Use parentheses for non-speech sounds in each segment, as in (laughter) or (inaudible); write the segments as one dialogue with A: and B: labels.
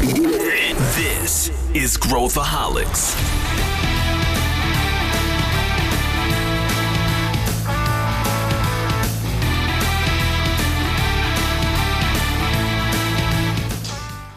A: This is Growthaholics.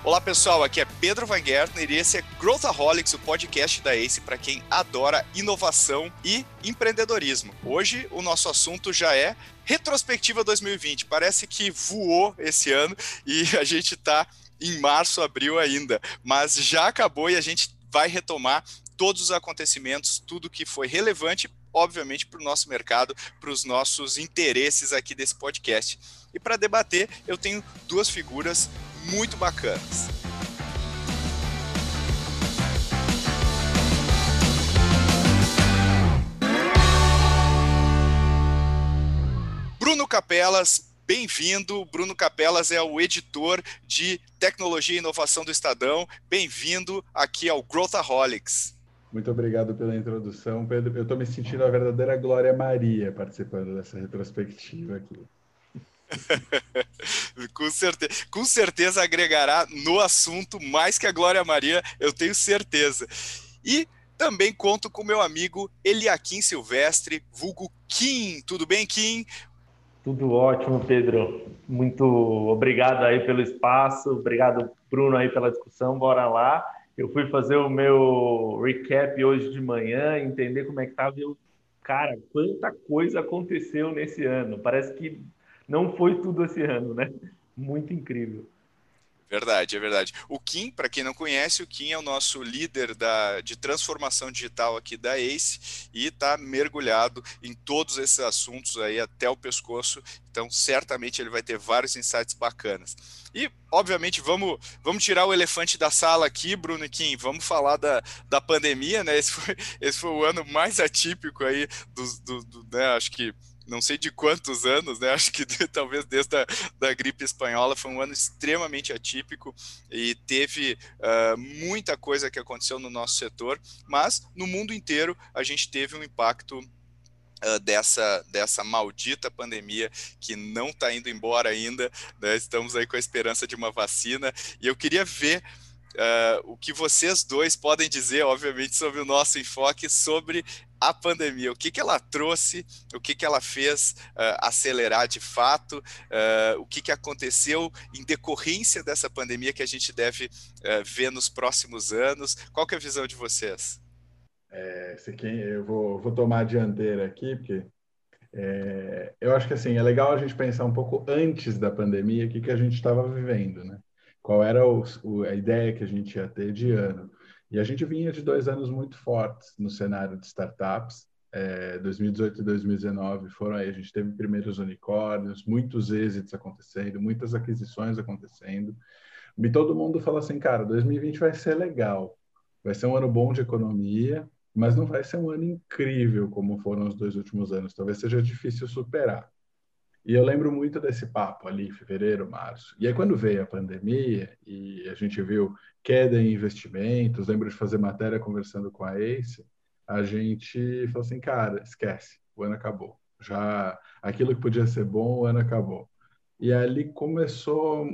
B: Olá pessoal, aqui é Pedro Van Gertner e esse é Growthaholics, o podcast da ACE para quem adora inovação e empreendedorismo. Hoje o nosso assunto já é retrospectiva 2020. Parece que voou esse ano e a gente está em março, abril ainda, mas já acabou e a gente vai retomar todos os acontecimentos, tudo que foi relevante, obviamente, para o nosso mercado, para os nossos interesses aqui desse podcast. E para debater, eu tenho duas figuras muito bacanas. Bruno Capelas, bem-vindo. Bruno Capelas é o editor de tecnologia e inovação do Estadão. Bem-vindo aqui ao Growthaholics.
C: Muito obrigado pela introdução, Pedro. Eu estou me sentindo a verdadeira Glória Maria participando dessa retrospectiva aqui. (laughs)
B: com, certeza, com certeza agregará no assunto mais que a Glória Maria, eu tenho certeza. E também conto com meu amigo Eliakim Silvestre, vulgo Kim. Tudo bem, Kim?
D: Tudo ótimo, Pedro. Muito obrigado aí pelo espaço, obrigado, Bruno, aí pela discussão. Bora lá. Eu fui fazer o meu recap hoje de manhã, entender como é que estava. Eu, cara, quanta coisa aconteceu nesse ano. Parece que não foi tudo esse ano, né? Muito incrível.
B: Verdade, é verdade. O Kim, para quem não conhece, o Kim é o nosso líder da, de transformação digital aqui da ACE e está mergulhado em todos esses assuntos aí até o pescoço. Então, certamente ele vai ter vários insights bacanas. E, obviamente, vamos, vamos tirar o elefante da sala aqui, Bruno e Kim. Vamos falar da, da pandemia, né? Esse foi, esse foi o ano mais atípico aí do, do, do né? Acho que não sei de quantos anos, né? (laughs) Acho que talvez desde a da gripe espanhola foi um ano extremamente atípico e teve uh, muita coisa que aconteceu no nosso setor, mas no mundo inteiro a gente teve um impacto Uh, dessa, dessa maldita pandemia que não está indo embora ainda. Né? Estamos aí com a esperança de uma vacina. E eu queria ver uh, o que vocês dois podem dizer, obviamente, sobre o nosso enfoque sobre a pandemia, o que, que ela trouxe, o que, que ela fez uh, acelerar de fato, uh, o que, que aconteceu em decorrência dessa pandemia que a gente deve uh, ver nos próximos anos. Qual que é a visão de vocês?
C: É, eu vou, vou tomar a dianteira aqui, porque é, eu acho que assim, é legal a gente pensar um pouco antes da pandemia, o que, que a gente estava vivendo, né? Qual era o, o, a ideia que a gente ia ter de ano. E a gente vinha de dois anos muito fortes no cenário de startups. É, 2018 e 2019 foram aí, a gente teve primeiros unicórnios, muitos êxitos acontecendo, muitas aquisições acontecendo. E todo mundo fala assim, cara, 2020 vai ser legal, vai ser um ano bom de economia, mas não vai ser um ano incrível como foram os dois últimos anos. Talvez seja difícil superar. E eu lembro muito desse papo ali, fevereiro, março. E aí, quando veio a pandemia e a gente viu queda em investimentos, lembro de fazer matéria conversando com a Ace, a gente falou assim, cara, esquece, o ano acabou. Já aquilo que podia ser bom, o ano acabou. E ali começou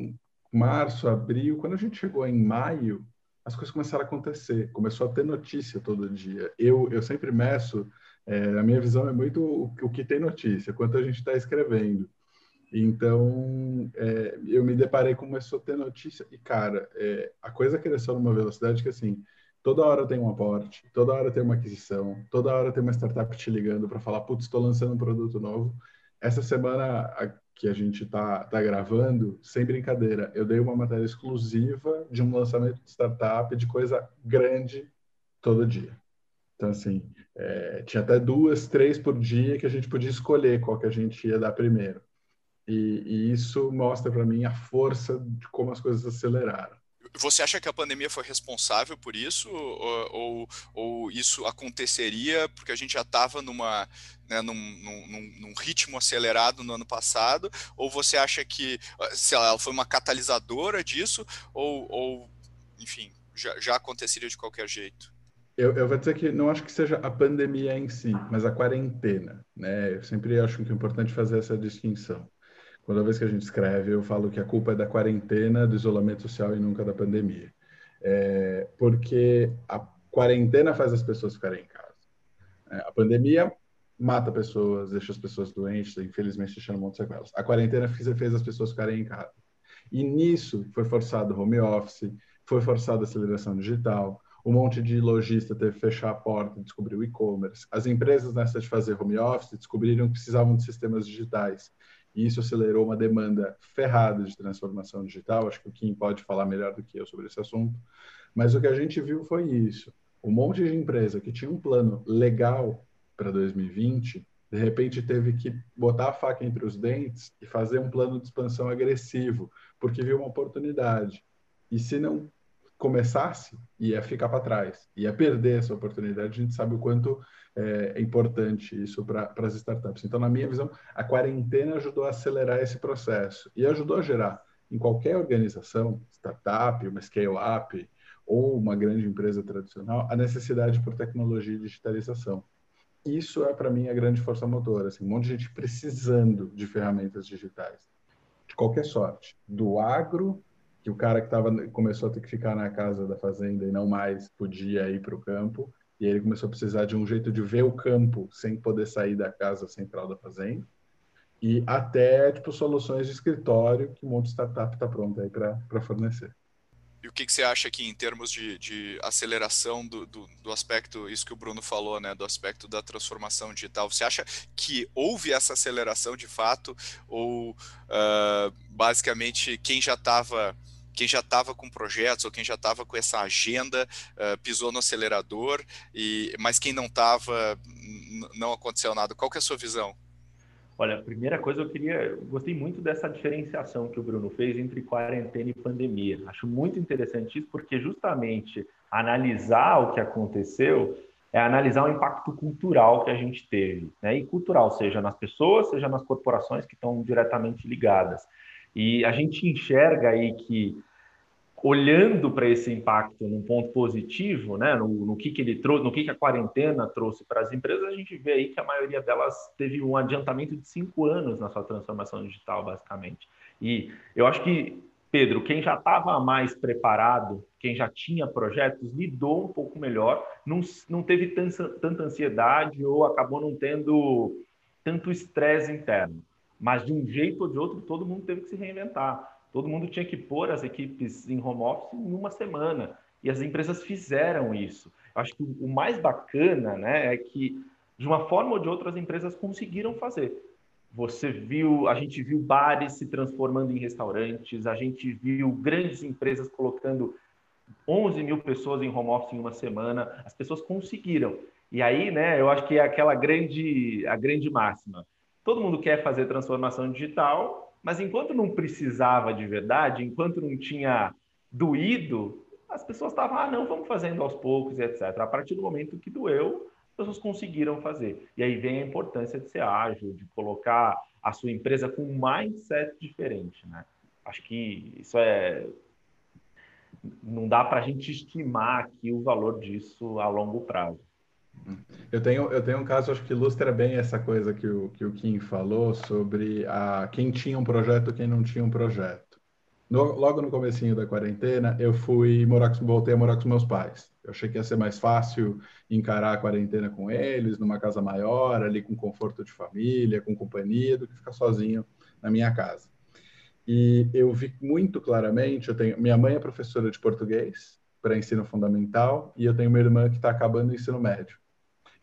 C: março, abril, quando a gente chegou em maio, as coisas começaram a acontecer, começou a ter notícia todo dia. Eu, eu sempre meço é, a minha visão é muito o, o que tem notícia, quanto a gente está escrevendo. Então, é, eu me deparei com começou a ter notícia e, cara, é, a coisa cresceu numa velocidade que, assim, toda hora tem um aporte, toda hora tem uma aquisição, toda hora tem uma startup te ligando para falar, putz, estou lançando um produto novo. Essa semana a, que a gente está tá gravando, sem brincadeira, eu dei uma matéria exclusiva de um lançamento de startup de coisa grande todo dia. Então, assim, é, tinha até duas, três por dia que a gente podia escolher qual que a gente ia dar primeiro. E, e isso mostra para mim a força de como as coisas aceleraram.
B: Você acha que a pandemia foi responsável por isso? Ou, ou, ou isso aconteceria porque a gente já estava numa, né, num, num, num, ritmo acelerado no ano passado? Ou você acha que lá, ela foi uma catalisadora disso? Ou, ou enfim, já, já aconteceria de qualquer jeito?
C: Eu, eu vou dizer que não acho que seja a pandemia em si, mas a quarentena, né? Eu sempre acho que é importante fazer essa distinção. Quando a vez que a gente escreve, eu falo que a culpa é da quarentena, do isolamento social e nunca da pandemia. é, porque a quarentena faz as pessoas ficarem em casa. É, a pandemia mata pessoas, deixa as pessoas doentes, infelizmente deixando um monte de sequelas. A quarentena fez, fez as pessoas ficarem em casa. E nisso foi forçado home office, foi forçada aceleração digital, um monte de lojista teve que fechar a porta, descobriu e-commerce. As empresas nessa de fazer home office descobriram que precisavam de sistemas digitais. E isso acelerou uma demanda ferrada de transformação digital. Acho que o Kim pode falar melhor do que eu sobre esse assunto. Mas o que a gente viu foi isso. Um monte de empresa que tinha um plano legal para 2020, de repente teve que botar a faca entre os dentes e fazer um plano de expansão agressivo, porque viu uma oportunidade. E se não começasse, ia ficar para trás, ia perder essa oportunidade. A gente sabe o quanto é, é importante isso para as startups. Então, na minha visão, a quarentena ajudou a acelerar esse processo e ajudou a gerar em qualquer organização, startup, uma scale-up ou uma grande empresa tradicional, a necessidade por tecnologia e digitalização. Isso é, para mim, a grande força motora. Assim, um monte de gente precisando de ferramentas digitais, de qualquer sorte, do agro que o cara que tava, começou a ter que ficar na casa da fazenda e não mais podia ir para o campo, e ele começou a precisar de um jeito de ver o campo sem poder sair da casa central da fazenda, e até tipo soluções de escritório que um monte de startup está pronto aí para fornecer.
B: E o que, que, você acha aqui em termos de, de aceleração do, do, do, aspecto, isso que o Bruno falou, né, do aspecto da transformação digital? Você acha que houve essa aceleração de fato ou uh, basicamente quem já estava quem já estava com projetos ou quem já estava com essa agenda uh, pisou no acelerador, e, mas quem não estava, não aconteceu nada. Qual que é a sua visão?
D: Olha, a primeira coisa eu queria, eu gostei muito dessa diferenciação que o Bruno fez entre quarentena e pandemia. Acho muito interessante isso porque justamente analisar o que aconteceu é analisar o impacto cultural que a gente teve, né? E cultural, seja nas pessoas, seja nas corporações que estão diretamente ligadas. E a gente enxerga aí que olhando para esse impacto num ponto positivo, né, no, no, que, que ele trouxe, no que, que a quarentena trouxe para as empresas, a gente vê aí que a maioria delas teve um adiantamento de cinco anos na sua transformação digital, basicamente. E eu acho que, Pedro, quem já estava mais preparado, quem já tinha projetos, lidou um pouco melhor, não, não teve tanta, tanta ansiedade ou acabou não tendo tanto estresse interno. Mas de um jeito ou de outro, todo mundo teve que se reinventar Todo mundo tinha que pôr as equipes em home office em uma semana. E as empresas fizeram isso. Acho que o mais bacana né, é que, de uma forma ou de outra, as empresas conseguiram fazer. Você viu, a gente viu bares se transformando em restaurantes, a gente viu grandes empresas colocando 11 mil pessoas em home office em uma semana. As pessoas conseguiram. E aí, né, eu acho que é aquela grande, a grande máxima. Todo mundo quer fazer transformação digital, mas enquanto não precisava de verdade, enquanto não tinha doído, as pessoas estavam, ah, não, vamos fazendo aos poucos, etc. A partir do momento que doeu, as pessoas conseguiram fazer. E aí vem a importância de ser ágil, de colocar a sua empresa com um mindset diferente, né? Acho que isso é não dá para a gente estimar aqui o valor disso a longo prazo.
C: Eu tenho, eu tenho um caso, acho que ilustra bem essa coisa que o, que o Kim falou sobre a, quem tinha um projeto quem não tinha um projeto. No, logo no comecinho da quarentena, eu fui morar, voltei a morar com meus pais. Eu achei que ia ser mais fácil encarar a quarentena com eles, numa casa maior, ali com conforto de família, com companhia, do que ficar sozinho na minha casa. E eu vi muito claramente, eu tenho, minha mãe é professora de português para ensino fundamental e eu tenho uma irmã que está acabando o ensino médio.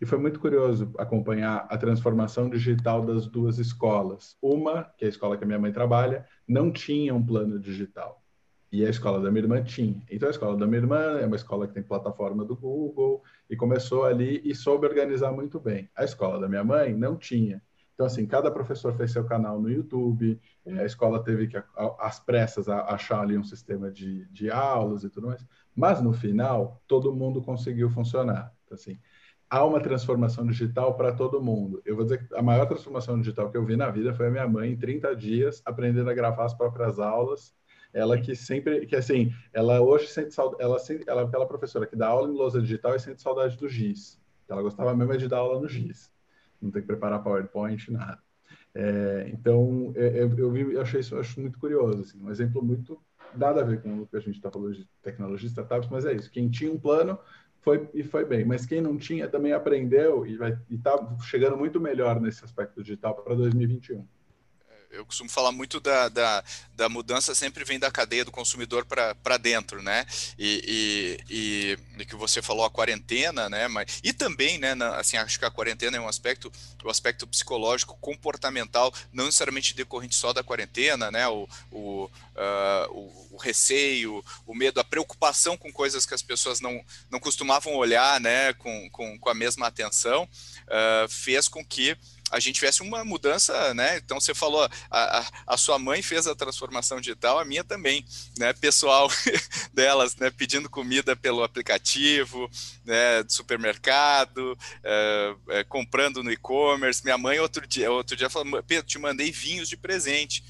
C: E foi muito curioso acompanhar a transformação digital das duas escolas. Uma, que é a escola que a minha mãe trabalha, não tinha um plano digital. E a escola da minha irmã tinha. Então, a escola da minha irmã é uma escola que tem plataforma do Google e começou ali e soube organizar muito bem. A escola da minha mãe não tinha. Então, assim, cada professor fez seu canal no YouTube, a escola teve que, às pressas, achar ali um sistema de, de aulas e tudo mais. Mas, no final, todo mundo conseguiu funcionar. Então, assim, há uma transformação digital para todo mundo. Eu vou dizer que a maior transformação digital que eu vi na vida foi a minha mãe, em 30 dias, aprendendo a gravar as próprias aulas. Ela que sempre, que assim, ela hoje sente saudade, ela, ela é aquela professora que dá aula em lousa digital e sente saudade do GIS. Ela gostava mesmo de dar aula no GIS. Não tem que preparar PowerPoint, nada. É, então, eu, eu, vi, eu achei isso eu acho muito curioso, assim, um exemplo muito nada a ver com o que a gente está falando de tecnologia, startups, mas é isso. Quem tinha um plano foi e foi bem, mas quem não tinha também aprendeu e está chegando muito melhor nesse aspecto digital para 2021
B: eu costumo falar muito da, da, da, mudança sempre vem da cadeia do consumidor para dentro, né? E, e, e, que você falou a quarentena, né? Mas, e também, né? Na, assim, acho que a quarentena é um aspecto, o aspecto psicológico, comportamental, não necessariamente decorrente só da quarentena, né? O, o, uh, o, o, receio, o medo, a preocupação com coisas que as pessoas não, não costumavam olhar, né? Com, com, com a mesma atenção, uh, fez com que a gente tivesse uma mudança, né? Então você falou, a, a, a, sua mãe fez a transformação digital, a minha também, né? Pessoal (laughs) delas, né? Pedindo comida pelo aplicativo, né? Do supermercado, é, é, comprando no e-commerce. Minha mãe outro dia, outro dia falou, Pedro, te mandei vinhos de presente.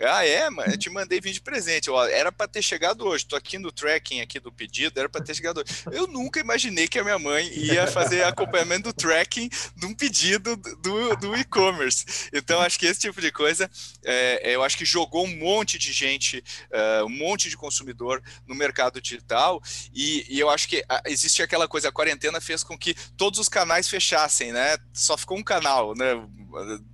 B: Ah, é, mas eu te mandei vir de presente. Ó, era para ter chegado hoje. Tô aqui no tracking aqui do pedido, era para ter chegado hoje. Eu nunca imaginei que a minha mãe ia fazer acompanhamento do tracking de um pedido do, do e-commerce. Então, acho que esse tipo de coisa, é, eu acho que jogou um monte de gente, uh, um monte de consumidor no mercado digital. E, e eu acho que a, existe aquela coisa, a quarentena fez com que todos os canais fechassem, né? Só ficou um canal, né?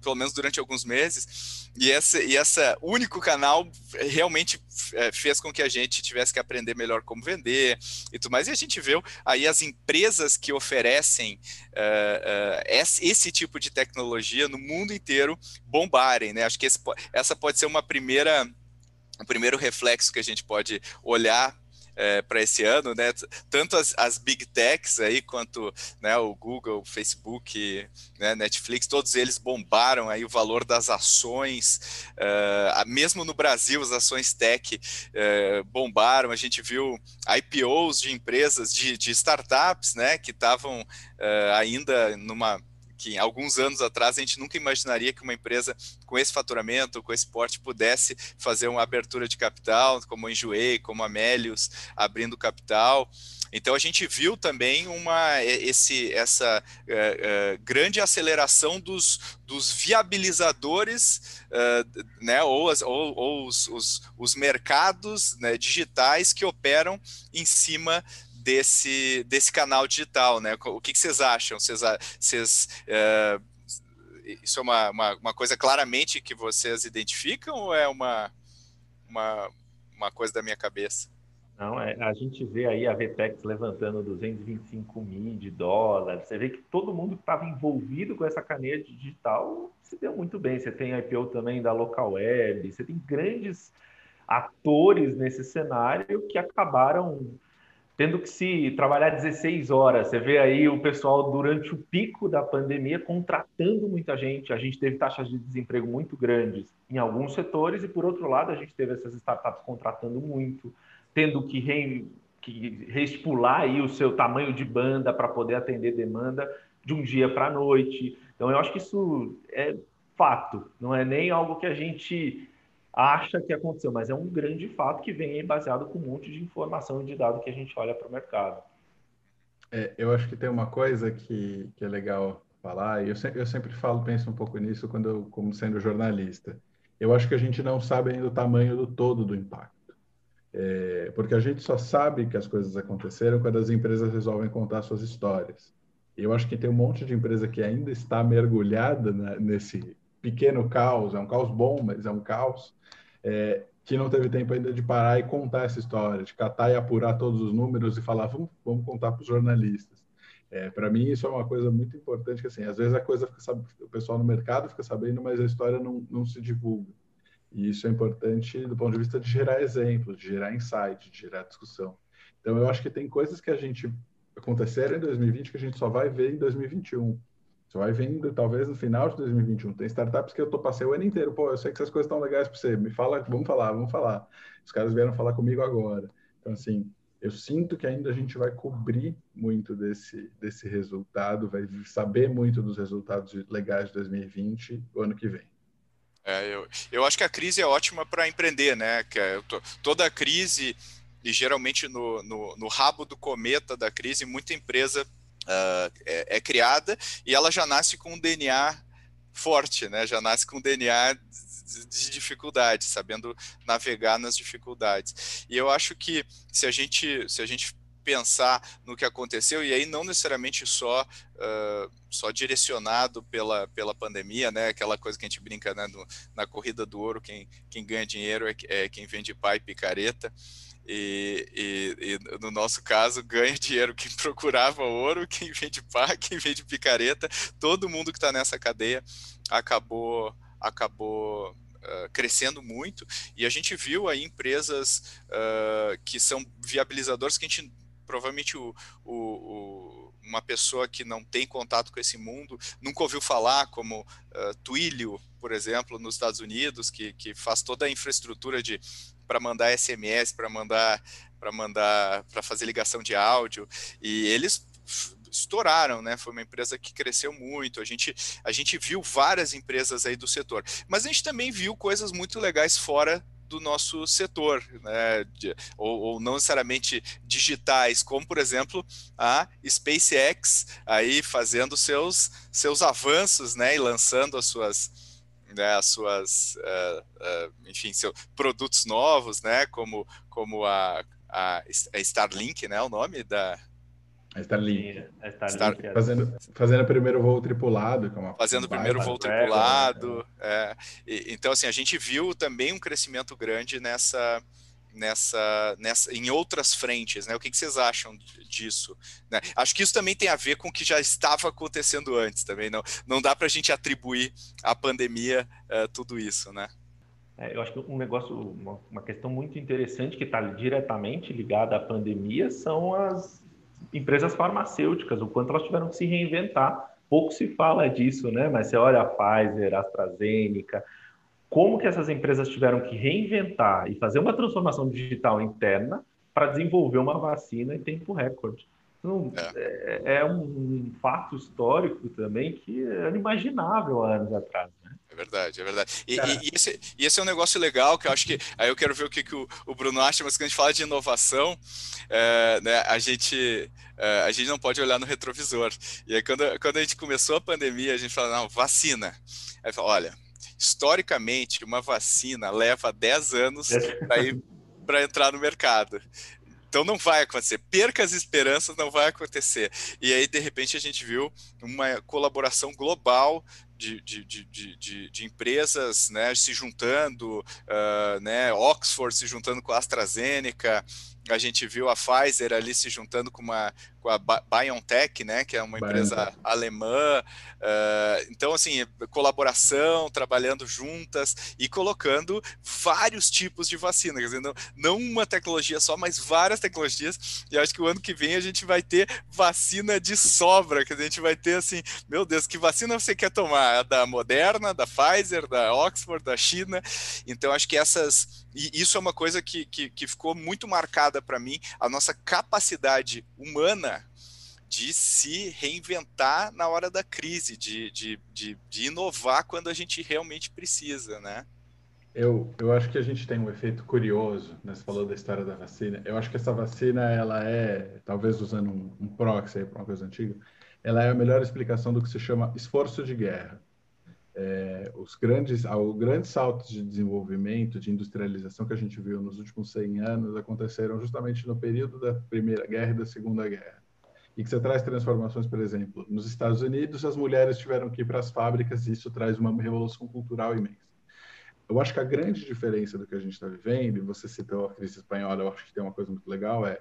B: Pelo menos durante alguns meses. E esse e essa único canal realmente é, fez com que a gente tivesse que aprender melhor como vender e tudo mais. E a gente viu aí as empresas que oferecem uh, uh, esse, tipo de tecnologia no mundo inteiro bombarem, né? Acho que esse, essa pode ser uma primeira o primeiro reflexo que a gente pode olhar é, para esse ano, né? Tanto as, as, big techs aí quanto né, o Google, Facebook, né, Netflix, todos eles bombaram aí o valor das ações. Uh, mesmo no Brasil, as ações tech uh, bombaram. A gente viu IPOs de empresas, de, de startups, né, que estavam uh, ainda numa que alguns anos atrás a gente nunca imaginaria que uma empresa com esse faturamento, com esse porte, pudesse fazer uma abertura de capital, como a Enjoei, como a Melius, abrindo capital. Então a gente viu também uma esse essa uh, uh, grande aceleração dos, dos viabilizadores, uh, né, ou, as, ou, ou os, os, os, mercados né, digitais que operam em cima desse, desse canal digital, né? O que, que vocês acham? Vocês, vocês é, isso é uma, uma, uma, coisa claramente que vocês identificam ou é uma, uma, uma coisa da minha cabeça?
D: Não, é, a gente vê aí a Vtex levantando 225 mil de dólares. Você vê que todo mundo que estava envolvido com essa caneia digital se deu muito bem. Você tem a IPO também da Local Web, você tem grandes atores nesse cenário que acabaram tendo que se trabalhar 16 horas. Você vê aí o pessoal durante o pico da pandemia contratando muita gente. A gente teve taxas de desemprego muito grandes em alguns setores e por outro lado a gente teve essas startups contratando muito, tendo que, re, que aí o seu tamanho de banda para poder atender demanda de um dia para a noite. Então eu acho que isso é fato, não é nem algo que a gente acha que aconteceu, mas é um grande fato que vem baseado com um monte de informação e de dado que a gente olha para o mercado.
C: É, eu acho que tem uma coisa que, que é legal falar, e eu, se, eu sempre falo, penso um pouco nisso quando eu, como sendo jornalista. Eu acho que a gente não sabe ainda o tamanho do todo do impacto. É, porque a gente só sabe que as coisas aconteceram quando as empresas resolvem contar suas histórias. Eu acho que tem um monte de empresa que ainda está mergulhada na, nesse pequeno caos, é um caos bom, mas é um caos, é, que não teve tempo ainda de parar e contar essa história, de catar e apurar todos os números e falar, vamos, vamos contar para os jornalistas. É, para mim, isso é uma coisa muito importante, que assim, às vezes a coisa fica, o pessoal no mercado fica sabendo, mas a história não, não se divulga. E isso é importante do ponto de vista de gerar exemplos, de gerar insight, de gerar discussão. Então, eu acho que tem coisas que a gente aconteceram em 2020 que a gente só vai ver em 2021. Você vai vendo, talvez, no final de 2021. Tem startups que eu tô, passei o ano inteiro. Pô, eu sei que essas coisas estão legais para você. Me fala, vamos falar, vamos falar. Os caras vieram falar comigo agora. Então, assim, eu sinto que ainda a gente vai cobrir muito desse, desse resultado, vai saber muito dos resultados legais de 2020 o ano que vem.
B: É, eu, eu acho que a crise é ótima para empreender, né? Que é, tô, toda a crise, e geralmente no, no, no rabo do cometa da crise, muita empresa uh, é, é, criada e ela já nasce com um DNA forte, né? Já nasce com DNA de dificuldade, sabendo navegar nas dificuldades. E eu acho que se a gente se a gente pensar no que aconteceu e aí não necessariamente só uh, só direcionado pela, pela pandemia, né? Aquela coisa que a gente brinca né? No, na corrida do ouro, quem, quem ganha dinheiro é, é quem vende pai e picareta. E, e, e, no nosso caso ganha dinheiro quem (laughs) procurava ouro, quem vende pá, quem vende picareta, todo mundo que está nessa cadeia acabou acabou uh, crescendo muito. E a gente viu aí empresas uh, que são viabilizadores que a gente provavelmente o, o, o, uma pessoa que não tem contato com esse mundo nunca ouviu falar, como uh, Twilio, por exemplo, nos Estados Unidos, que, que faz toda a infraestrutura de para mandar SMS, para mandar para mandar para fazer ligação de áudio e eles estouraram, né? Foi uma empresa que cresceu muito. A gente, a gente viu várias empresas aí do setor, mas a gente também viu coisas muito legais fora do nosso setor, né? De, ou, ou, não necessariamente digitais, como por exemplo a SpaceX aí fazendo seus seus avanços, né? E lançando as suas né, as suas uh, uh, enfim seus produtos novos, né? Como como a, a, a Starlink, né? O nome da
C: a Starlink. A Starlink Star... fazendo, fazendo o primeiro voo tripulado.
B: Que é uma fazendo o primeiro voo tripulado. É. E, então, assim, a gente viu também um crescimento grande nessa, nessa, nessa, em outras frentes, né? O que, que vocês acham disso? Né? Acho que isso também tem a ver com o que já estava acontecendo antes também. Não, não dá para a gente atribuir à pandemia uh, tudo isso, né?
D: É, eu acho que um negócio, uma, uma questão muito interessante que está diretamente ligada à pandemia são as empresas farmacêuticas, o quanto elas tiveram que se reinventar. Pouco se fala disso, né? Mas você olha a Pfizer, a AstraZeneca, como que essas empresas tiveram que reinventar e fazer uma transformação digital interna para desenvolver uma vacina em tempo recorde. Então, é. é, é um fato histórico também que era inimaginável há anos atrás
B: verdade, é verdade. E, e, e, esse, e, esse, é um negócio legal que eu acho que. Aí eu quero ver o que, que o, o Bruno acha, mas quando a gente fala de inovação, é, né, a, gente, é, a gente não pode olhar no retrovisor. E aí, quando, quando a gente começou a pandemia, a gente fala, não, vacina. Aí fala, olha, historicamente, uma vacina leva 10 anos para entrar no mercado. Então não vai acontecer. Perca as esperanças, não vai acontecer. E aí, de repente, a gente viu uma colaboração global de, de, de, de, de, empresas né, se juntando, uh, né, Oxford se juntando com a AstraZeneca, a gente viu a Pfizer ali se juntando com, uma, com a BioNTech, né, que é uma empresa BioNTech. alemã. Uh, então, assim, colaboração, trabalhando juntas e colocando vários tipos de vacina, quer dizer, não, não uma tecnologia só, mas várias tecnologias. E acho que o ano que vem a gente vai ter vacina de sobra, que a gente vai ter assim, meu Deus, que vacina você quer tomar? A da Moderna, da Pfizer, da Oxford, da China. Então, acho que essas. E isso é uma coisa que, que, que ficou muito marcada para mim, a nossa capacidade humana de se reinventar na hora da crise, de, de, de, de, inovar quando a gente realmente precisa, né?
C: Eu, eu acho que a gente tem um efeito curioso, né? Você falou da história da vacina. Eu acho que essa vacina, ela é, talvez usando um, um proxy para uma coisa antiga, ela é a melhor explicação do que se chama esforço de guerra. É, os grandes, os grandes saltos de desenvolvimento, de industrialização que a gente viu nos últimos 100 anos aconteceram justamente no período da Primeira Guerra e da Segunda Guerra e que você traz transformações, por exemplo, nos Estados Unidos, as mulheres tiveram que ir para as fábricas e isso traz uma revolução cultural imensa. Eu acho que a grande diferença do que a gente está vivendo, e você citou a crise espanhola, eu acho que tem uma coisa muito legal, é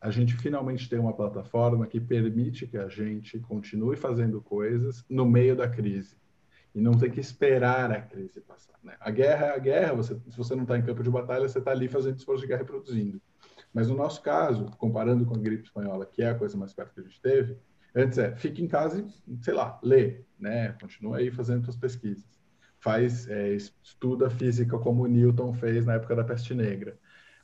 C: a gente finalmente tem uma plataforma que permite que a gente continue fazendo coisas no meio da crise e não tem que esperar a crise passar. Né? A guerra é a guerra, você, se você não está em campo de batalha, você está ali fazendo esforço de guerra e produzindo. Mas no nosso caso, comparando com a gripe espanhola, que é a coisa mais perto que a gente teve, antes é, fique em casa e, sei lá, lê, né? Continua aí fazendo suas pesquisas. Faz, é, estuda física como Newton fez na época da peste negra.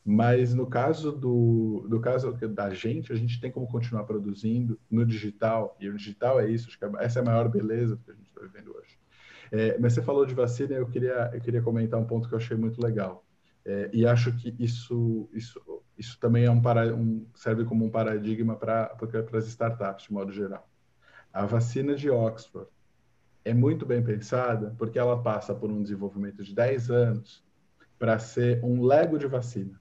C: Mas no caso do, do caso da gente, a gente tem como continuar produzindo no digital, e o digital é isso, é, essa é a maior beleza que a gente está vivendo hoje. É, mas você falou de vacina, eu queria, eu queria comentar um ponto que eu achei muito legal. É, e acho que isso, isso, isso também é um, para, um serve como um paradigma para as startups, de modo geral. A vacina de Oxford é muito bem pensada porque ela passa por um desenvolvimento de 10 anos para ser um Lego de vacina.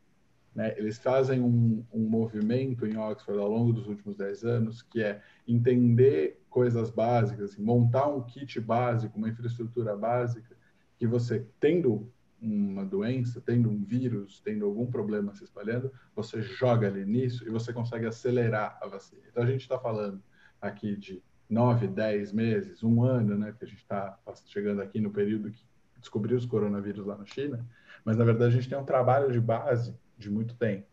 C: Né? Eles fazem um, um, movimento em Oxford ao longo dos últimos 10 anos, que é entender coisas básicas, assim, montar um kit básico, uma infraestrutura básica, que você, tendo uma doença, tendo um vírus, tendo algum problema se espalhando, você joga ali nisso e você consegue acelerar a vacina. Então, a gente está falando aqui de 9, 10 meses, um ano, né? Porque a gente está chegando aqui no período que descobriu os coronavírus lá na China, mas, na verdade, a gente tem um trabalho de base de muito tempo.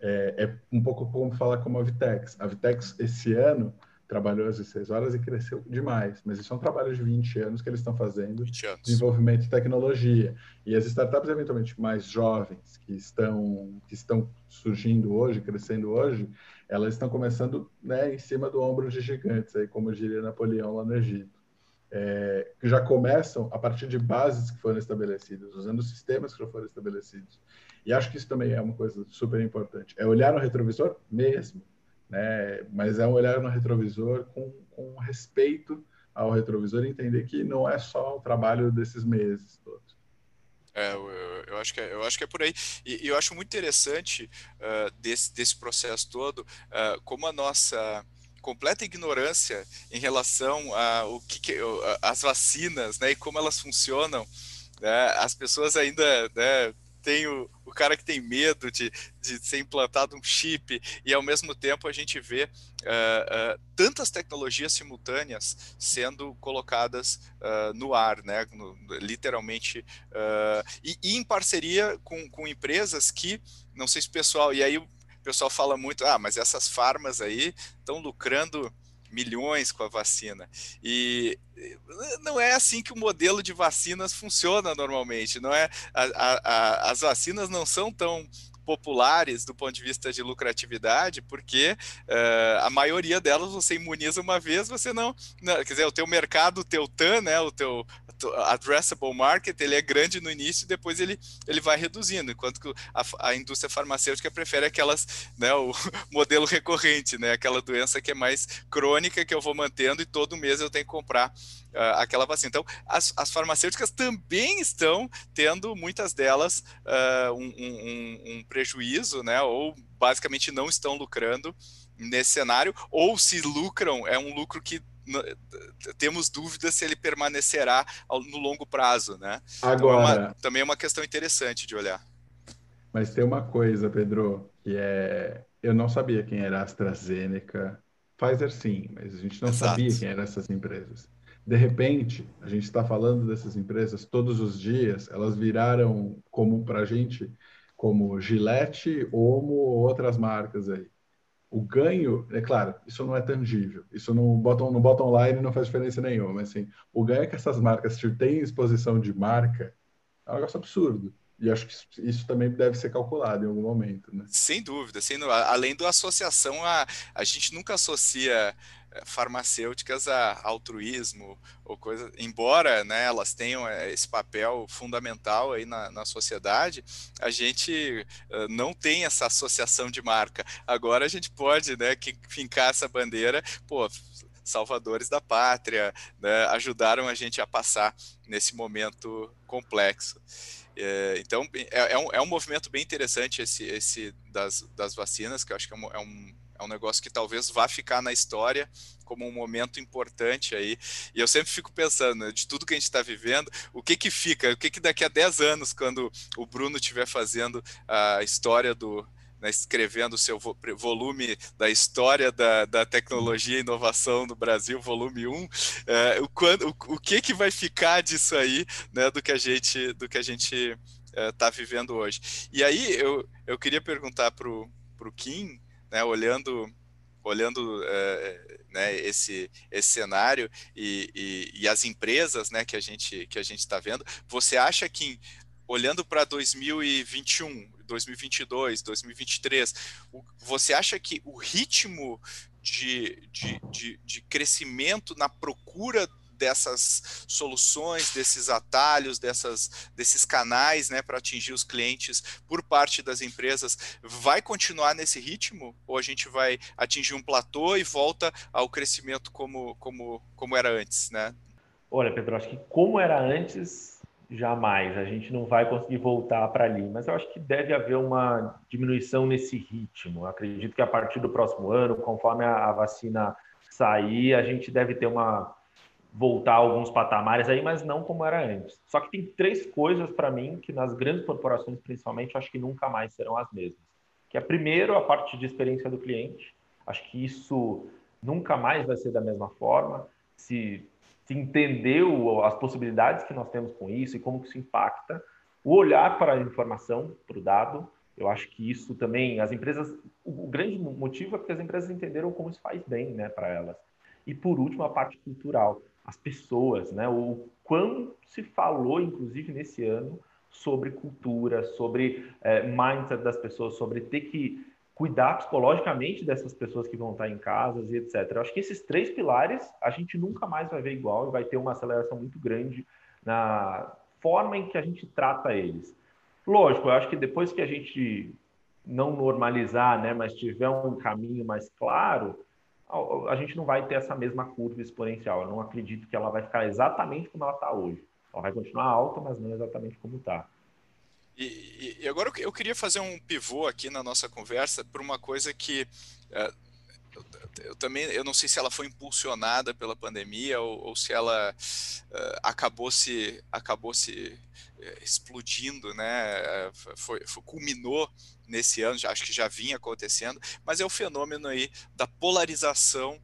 C: É, é um pouco como falar como a Vitex. A Vitex, esse ano, trabalhou às 16 horas e cresceu demais, mas isso é um trabalho de 20 anos que eles estão fazendo, desenvolvimento de tecnologia. E as startups, eventualmente, mais jovens, que estão, que estão surgindo hoje, crescendo hoje, elas estão começando né, em cima do ombro de gigantes, aí, como diria Napoleão lá no Egito. É, que já começam a partir de bases que foram estabelecidas, usando sistemas que já foram estabelecidos. E acho que isso também é uma coisa super importante. É olhar no retrovisor mesmo, né? Mas é um olhar no retrovisor com, com respeito ao retrovisor e entender que não é só o trabalho desses meses todos.
B: É, eu, eu, acho que é, eu acho que é por aí. E, e eu acho muito interessante uh, desse, desse processo todo, uh, como a nossa completa ignorância em relação a o que, que as vacinas, né, e como elas funcionam, né, as pessoas ainda né, tem o, o cara que tem medo de, de ser implantado um chip, e ao mesmo tempo a gente vê uh, uh, tantas tecnologias simultâneas sendo colocadas uh, no ar, né? No, literalmente, e, e, em parceria com, com empresas que, não sei se o pessoal, e aí o pessoal fala muito, ah, mas essas farmas aí estão lucrando milhões com a vacina. E não é assim que o modelo de vacinas funciona normalmente, não é? A, a, as vacinas não são tão populares do ponto de vista de lucratividade, porque uh, a maioria delas você imuniza uma vez, você não, não, quer dizer, o teu mercado, o teu TAM, né, o teu addressable market, ele é grande no início e depois ele, ele vai reduzindo, enquanto que a, a indústria farmacêutica prefere aquelas, né, o (laughs) modelo recorrente, né, aquela doença que é mais crônica, que eu vou mantendo e todo mês eu tenho que comprar uh, aquela vacina. Então, as, as, farmacêuticas também estão tendo, muitas delas, uh, um, um, um prejuízo, né, ou basicamente não estão lucrando nesse cenário, ou se lucram, é um lucro que temos dúvidas se ele permanecerá no longo prazo, né?
C: Agora,
B: então é uma, também é uma questão interessante de olhar.
C: Mas tem uma coisa, Pedro, que é eu não sabia quem era a AstraZeneca, Pfizer sim, mas a gente não Exato. sabia quem eram essas empresas. De repente, a gente está falando dessas empresas todos os dias, elas viraram comum para a gente como Gillette, Omo ou outras marcas aí. O ganho, é claro, isso não é tangível, isso no bottom, no bottom line não faz diferença nenhuma, mas assim, o ganho que essas marcas têm exposição de marca é um negócio absurdo. E acho que isso também deve ser calculado em algum momento, né?
B: Sem dúvida, sem, além da associação, a, a gente nunca associa farmacêuticas a altruísmo ou coisa, embora né, elas tenham eh, esse papel fundamental aí na, na sociedade, a gente uh, não tem essa associação de marca. Agora a gente pode, né, que, fincar essa bandeira, pô, salvadores da pátria, né, ajudaram a gente a passar nesse momento complexo. É, então, é, é, um, é um movimento bem interessante esse, esse das, das vacinas, que eu acho que é um, é um, é um negócio que talvez vá ficar na história como um momento importante aí. E eu sempre fico pensando, né, de tudo que a gente está vivendo, o que que fica, o que que daqui a 10 anos, quando o Bruno estiver fazendo a história do, né, escrevendo o seu volume da história da, da tecnologia e inovação no Brasil, volume 1, é, o, quando, o, o, que, que vai ficar disso aí, né, do que a gente do que a gente está é, vivendo hoje. E aí eu, eu queria perguntar para o Kim, né, olhando olhando é, né, esse, esse cenário e, e, e, as empresas né, que a gente que a gente está vendo, você acha que olhando para 2021, 2022, 2023, você acha que o ritmo de, de, de, de crescimento na procura dessas soluções, desses atalhos, dessas, desses canais né, para atingir os clientes por parte das empresas, vai continuar nesse ritmo? Ou a gente vai atingir um platô e volta ao crescimento como, como, como era antes? Né?
D: Olha, Pedro, acho que como era antes, jamais. A gente não vai conseguir voltar para ali. Mas eu acho que deve haver uma diminuição nesse ritmo. Eu acredito que a partir do próximo ano, conforme a, vacina sair, a gente deve ter uma voltar a alguns patamares aí, mas não como era antes. Só que tem três coisas para mim que nas grandes corporações, principalmente, acho que nunca mais serão as mesmas. Que é primeiro a parte de experiência do cliente. Acho que isso nunca mais vai ser da mesma forma. Se se entendeu as possibilidades que nós temos com isso e como que isso impacta, o olhar para a informação, para o dado, eu acho que isso também, as empresas, o grande motivo é porque as empresas entenderam como isso faz bem, né, para elas. E por último, a parte cultural, as pessoas, né, o quão se falou, inclusive nesse ano, sobre cultura, sobre é, mindset das pessoas, sobre ter que cuidar psicologicamente dessas pessoas que vão estar em casas e etc. Eu acho que esses três pilares a gente nunca mais vai ver igual e vai ter uma aceleração muito grande na forma em que a gente trata eles. Lógico, eu acho que depois que a gente não normalizar, né, mas tiver um caminho mais claro, a gente não vai ter essa mesma curva exponencial. Eu não acredito que ela vai ficar exatamente como ela está hoje. Ela vai continuar alta, mas não exatamente como está.
B: E, e, agora eu queria fazer um pivô aqui na nossa conversa por uma coisa que uh, eu, também eu não sei se ela foi impulsionada pela pandemia ou, ou se ela uh, acabou se acabou se uh, explodindo, né? Foi, foi, culminou nesse ano, já, acho que já vinha acontecendo, mas é o fenômeno aí da polarização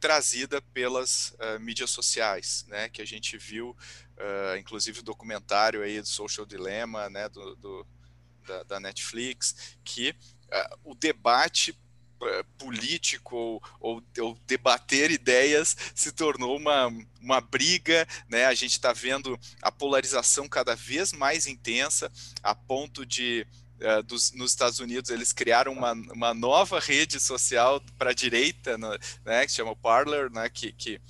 B: trazida pelas uh, mídias sociais, né, que a gente viu, inclusive o documentário aí do Social Dilemma, né, do, do da, da, Netflix, que o debate político ou, ou, ou, debater ideias se tornou uma, uma briga, né? A gente está vendo a polarização cada vez mais intensa, a ponto de uh, dos, nos Estados Unidos eles criaram uma, uma nova rede social para a direita, né, que chama Parler, né, que, que,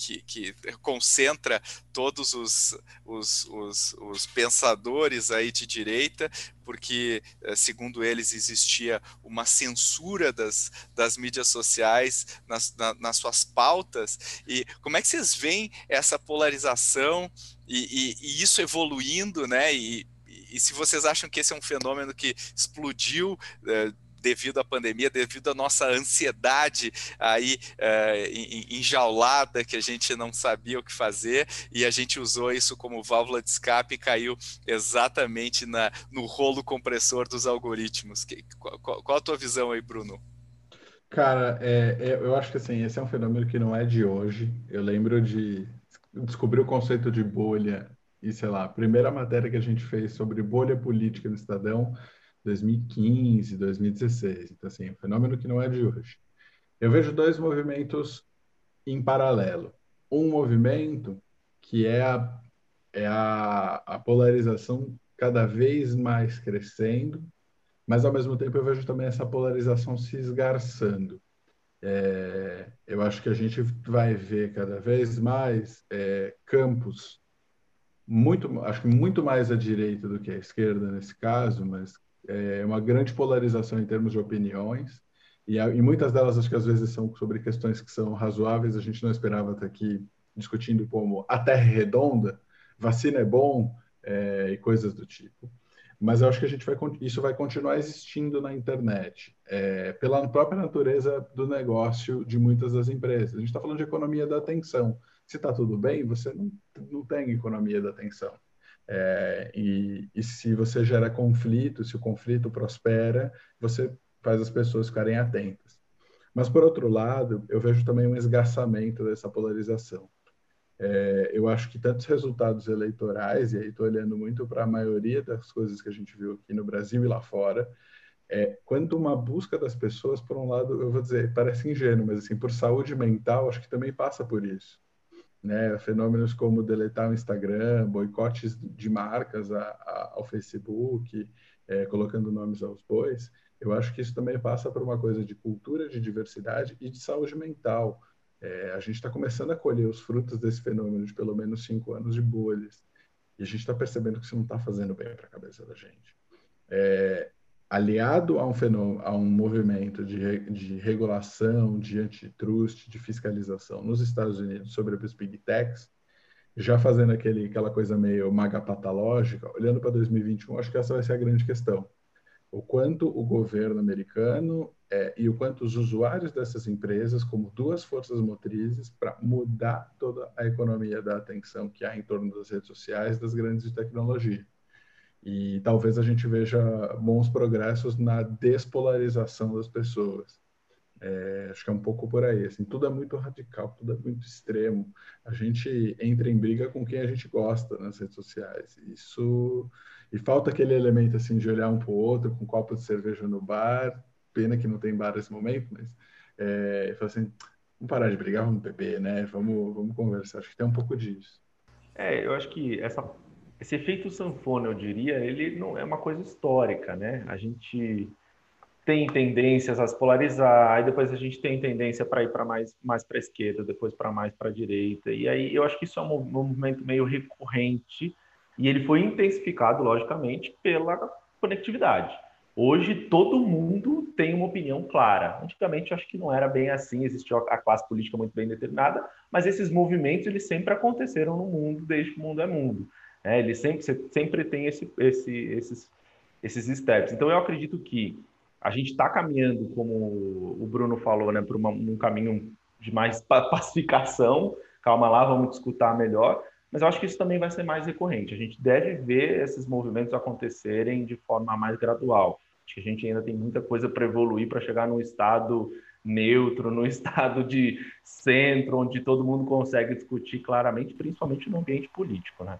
B: que, que concentra todos os, os, os, os, pensadores aí de direita, porque, eh, segundo eles, existia uma censura das, das mídias sociais nas, na, nas suas pautas. E como é que vocês veem essa polarização e, e, e isso evoluindo, né? E, e se vocês acham que esse é um fenômeno que explodiu é, devido à pandemia, devido à nossa ansiedade aí é, enjaulada, que a gente não sabia o que fazer, e a gente usou isso como válvula de escape e caiu exatamente na, no rolo compressor dos algoritmos. Que, qual, qual, a tua visão aí, Bruno?
C: Cara, é, é, eu acho que assim, esse é um fenômeno que não é de hoje. Eu lembro de descobrir o conceito de bolha e sei lá, a primeira matéria que a gente fez sobre bolha política no Estadão, 2015, 2016. Então, assim, um fenômeno que não é de hoje. Eu vejo dois movimentos em paralelo. Um movimento que é a, é a, a polarização cada vez mais crescendo, mas ao mesmo tempo eu vejo também essa polarização se esgarçando. É, eu acho que a gente vai ver cada vez mais é, campos muito, acho que muito mais à direita do que à esquerda nesse caso, mas é uma grande polarização em termos de opiniões. E, e muitas delas acho que às vezes são sobre questões que são razoáveis. A gente não esperava estar aqui discutindo como a Terra é redonda, vacina é bom é, e coisas do tipo. Mas eu acho que a gente vai isso vai continuar existindo na internet é, pela própria natureza do negócio de muitas das empresas. A gente está falando de economia da atenção se está tudo bem, você não, não tem economia da atenção. É, e, e se você gera conflito, se o conflito prospera, você faz as pessoas ficarem atentas. Mas, por outro lado, eu vejo também um esgarçamento dessa polarização. É, eu acho que tantos resultados eleitorais, e aí estou olhando muito para a maioria das coisas que a gente viu aqui no Brasil e lá fora, é, quanto uma busca das pessoas, por um lado, eu vou dizer, parece ingênuo, mas assim, por saúde mental, acho que também passa por isso né, fenômenos como deletar o Instagram, boicotes de marcas a, a, ao Facebook, é, colocando nomes aos bois, eu acho que isso também passa por uma coisa de cultura de diversidade e de saúde mental. É, a gente está começando a colher os frutos desse fenômeno de pelo menos cinco anos de bolhas, e a gente está percebendo que isso não está fazendo bem para a cabeça da gente. É, aliado a um fenômeno, a um movimento de, de regulação, de antitrust, de fiscalização nos Estados Unidos sobre as big techs, já fazendo aquele, aquela coisa meio magapatológica, olhando para 2021, acho que essa vai ser a grande questão. O quanto o governo americano é, e o quanto os usuários dessas empresas, como duas forças motrizes, para mudar toda a economia da atenção que há em torno das redes sociais, das grandes de tecnologia. E talvez a gente veja bons progressos na despolarização das pessoas. É, acho que é um pouco por aí. Assim, tudo é muito radical, tudo é muito extremo. A gente entra em briga com quem a gente gosta nas redes sociais. Isso e falta aquele elemento assim de olhar um para o outro com um copo de cerveja no bar. Pena que não tem bar nesse momento, mas é, falar assim, vamos parar de brigar, vamos beber, né? Vamos, vamos conversar. Acho que tem um pouco disso.
D: É, eu acho que essa, esse efeito sanfona, eu diria, ele não é uma coisa histórica, né? A gente tem tendências a se polarizar, aí depois a gente tem tendência para ir para mais, mais para a esquerda, depois para mais para a direita. E aí eu acho que isso é um movimento meio recorrente e ele foi intensificado, logicamente, pela conectividade. Hoje todo mundo tem uma opinião clara. Antigamente acho que não era bem assim, existia a classe política muito bem determinada, mas esses movimentos eles sempre aconteceram no mundo desde que o mundo é mundo. É, ele sempre, sempre tem esse, esse, esses, esses steps. Então eu acredito que a gente está caminhando, como o Bruno falou, né, por uma, um caminho de mais (laughs) pacificação. Calma lá, vamos discutir melhor. Mas eu acho que isso também vai ser mais recorrente. A gente deve ver esses movimentos acontecerem de forma mais gradual. Acho que a gente ainda tem muita coisa para evoluir para chegar num estado neutro, num (laughs) estado de centro, onde todo mundo consegue discutir claramente, principalmente no ambiente político, né?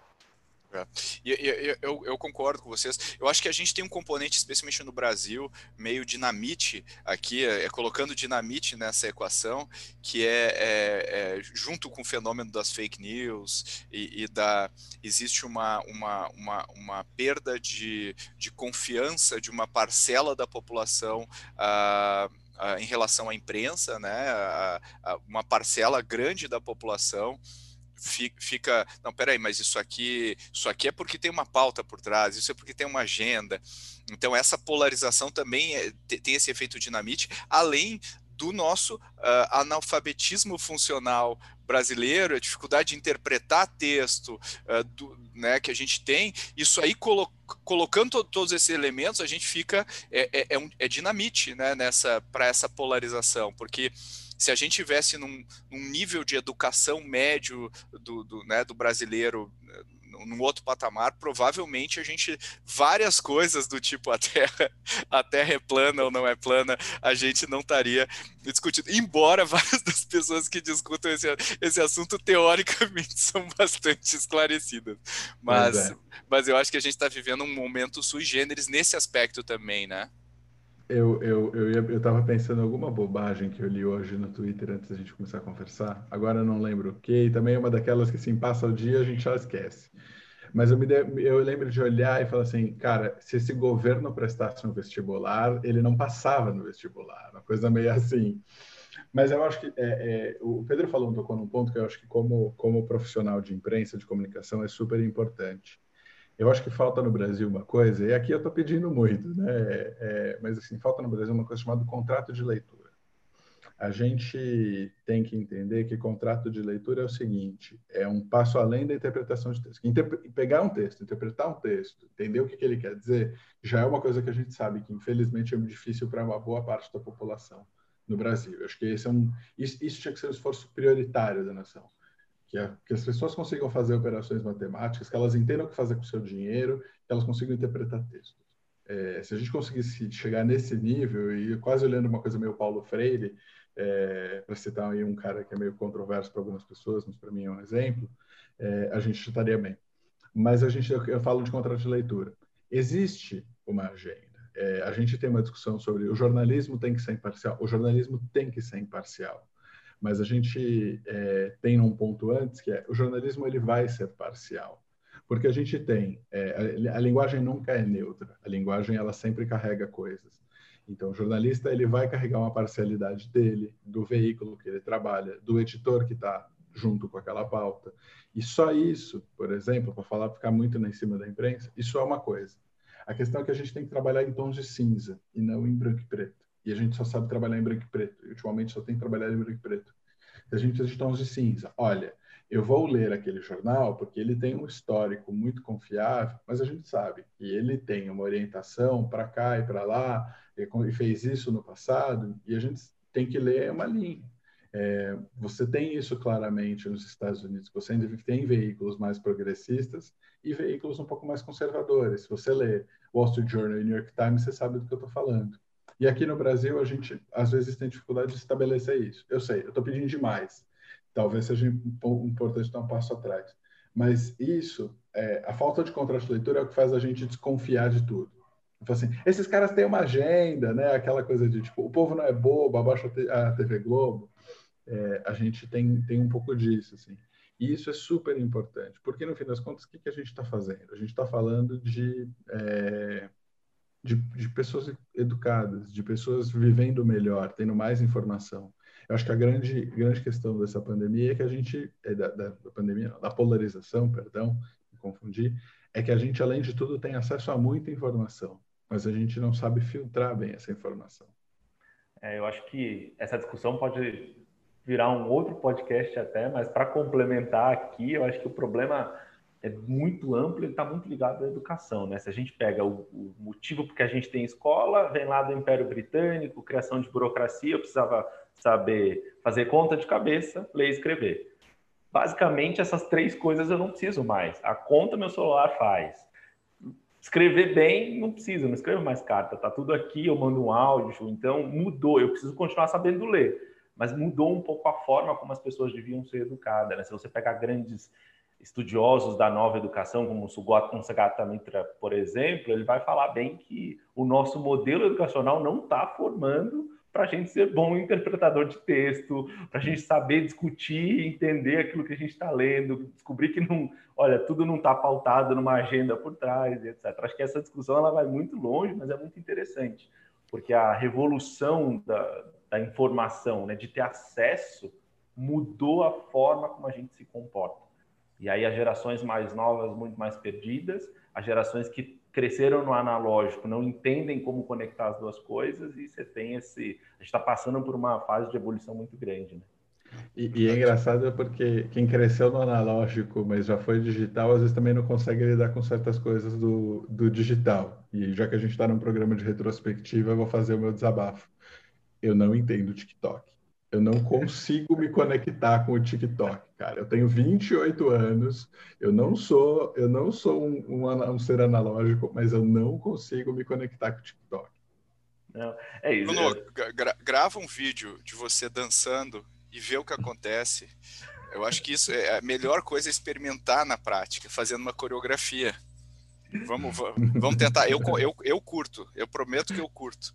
B: É. E, e, eu, eu, concordo com vocês. Eu acho que a gente tem um componente, especialmente no Brasil, meio dinamite aqui, é, é colocando dinamite nessa equação, que é, é, é, junto com o fenômeno das fake news e, e da existe uma, uma, uma, uma perda de, de confiança de uma parcela da população. Ah, ah, em relação à imprensa, né, uma parcela grande da população fica, não, peraí, mas isso aqui, isso aqui é porque tem uma pauta por trás, isso é porque tem uma agenda. Então essa polarização também é, tem esse efeito dinamite, além do nosso uh, analfabetismo funcional brasileiro, a dificuldade de interpretar texto uh, do, né, que a gente tem, isso aí colo colocando todos esses elementos, a gente fica é, é, é, um, é dinamite né, nessa para essa polarização, porque se a gente tivesse num, num nível de educação médio do, do, né, do brasileiro num outro patamar, provavelmente a gente várias coisas do tipo a Terra, (laughs) a Terra é plana ou não é plana, a gente não estaria discutindo. Embora (laughs) várias das pessoas que discutem esse, esse assunto teoricamente (laughs) são bastante esclarecidas, mas, é. mas eu acho que a gente está vivendo um momento sui generis nesse aspecto também, né?
C: Eu, eu, eu, ia, eu tava pensando alguma bobagem que eu li hoje no Twitter antes da gente começar a conversar. Agora eu não lembro o que, também é uma daquelas que assim, passa o dia a gente já esquece. Mas eu, me de, eu lembro de olhar e falar assim, cara, se esse governo prestasse um vestibular, ele não passava no vestibular. Uma coisa meio (laughs) assim. Mas eu acho que é, é, o Pedro falou, tocou num ponto que eu acho que como, como profissional de imprensa, de comunicação, é super importante eu acho que falta no Brasil uma coisa, e aqui eu estou pedindo muito, né? É, mas assim, falta no Brasil uma coisa chamada contrato de leitura. A gente tem que entender que contrato de leitura é o seguinte: é um passo além da interpretação de texto. Pegar um texto, interpretar um texto, entender o que, que ele quer dizer, já é uma coisa que a gente sabe que, infelizmente, é muito difícil para uma boa parte da população no Brasil. Eu acho que esse é um, isso, isso tinha que ser um esforço prioritário da nação que, a, que, as pessoas consigam fazer operações matemáticas, que elas entendam o que fazer com o seu dinheiro, que elas consigam interpretar textos. É, se a gente conseguisse chegar nesse nível, e quase olhando uma coisa meio Paulo Freire, é, para citar aí um cara que é meio controverso para algumas pessoas, mas para mim é um exemplo, é, a gente estaria bem. Mas a gente, eu, eu falo de contrato de leitura. Existe uma agenda. É, a gente tem uma discussão sobre o jornalismo tem que ser imparcial. O jornalismo tem que ser imparcial mas a gente é, tem um ponto antes que é o jornalismo ele vai ser parcial. Porque a gente tem é, a, a, linguagem nunca é neutra. A linguagem ela sempre carrega coisas. Então o jornalista ele vai carregar uma parcialidade dele do veículo que ele trabalha do editor que está junto com aquela pauta. E só isso por exemplo para falar ficar muito em cima da imprensa isso é uma coisa. A questão é que a gente tem que trabalhar em tons de cinza e não em branco e preto e a gente só sabe trabalhar em branco e preto. E ultimamente só tem que trabalhar em branco e preto. A gente de tons de cinza. Olha, eu vou ler aquele jornal porque ele tem um histórico muito confiável, mas a gente sabe que ele tem uma orientação para cá e para lá, e fez isso no passado, e a gente tem que ler uma linha. É, você tem isso claramente nos Estados Unidos, você ainda tem veículos mais progressistas e veículos um pouco mais conservadores. Se você lê Wall Street Journal e New York Times, você sabe do que eu estou falando. E aqui no Brasil, a gente às vezes tem dificuldade de estabelecer isso. Eu sei, eu estou pedindo demais talvez seja importante dar um passo atrás. Mas isso, é, a falta de contraste de leitura é o que faz a gente desconfiar de tudo. Assim, esses caras têm uma agenda, né? Aquela coisa de tipo, o povo não é bobo, abaixa a TV Globo. É, a gente tem, tem um pouco disso, assim. E isso é super importante, porque no fim das contas, o que, que a gente está fazendo? A gente está falando de, é, de, de pessoas educadas, de pessoas vivendo melhor, tendo mais informação. Eu acho que a grande, grande questão dessa pandemia é que a gente, é da, da, pandemia, não, da polarização, perdão, me confundi, é que a gente, além de tudo, tem acesso a muita informação, mas a gente não sabe filtrar bem essa informação.
D: É, eu acho que essa discussão pode virar um outro podcast até, mas para complementar aqui, eu acho que o problema é muito amplo e está muito ligado à educação. Né? Se a gente pega o, o, motivo porque a gente tem escola, vem lá do Império Britânico, criação de burocracia, eu precisava saber fazer conta de cabeça, ler e escrever. Basicamente, essas três coisas eu não preciso mais. A conta meu celular faz. Escrever bem, não preciso, não escrevo mais carta, tá tudo aqui, eu mando um áudio, então mudou, eu preciso continuar sabendo ler. Mas mudou um pouco a forma como as pessoas deviam ser educadas. Né? Se você pegar grandes estudiosos da nova educação, como o Sugata Mitra, por exemplo, ele vai falar bem que o nosso modelo educacional não está formando para a gente ser bom interpretador de texto, para a gente saber discutir, entender aquilo que a gente está lendo, descobrir que não, olha, tudo não está pautado numa agenda por trás, etc. Acho que essa discussão ela vai muito longe, mas é muito interessante, porque a revolução da, da informação, né, de ter acesso, mudou a forma como a gente se comporta. E aí as gerações mais novas muito mais perdidas, as gerações que cresceram no analógico não entendem como conectar as duas coisas e você tem esse a gente está passando por uma fase de evolução muito grande, né?
C: E, e, é engraçado porque quem cresceu no analógico, mas já foi digital, às vezes também não consegue lidar com certas coisas do, do digital. E já que a gente está num programa de retrospectiva, eu vou fazer o meu desabafo. Eu não entendo TikTok eu não consigo me conectar com o TikTok, cara. Eu tenho 28 anos, eu não sou, eu não sou um, um, um ser analógico, mas eu não consigo me conectar com o TikTok.
B: Não, é isso. Bruno, gra grava um vídeo de você dançando e vê o que acontece. Eu acho que isso é a melhor coisa é experimentar na prática, fazendo uma coreografia. Vamos, vamos tentar. Eu, eu, eu curto, eu prometo que eu curto,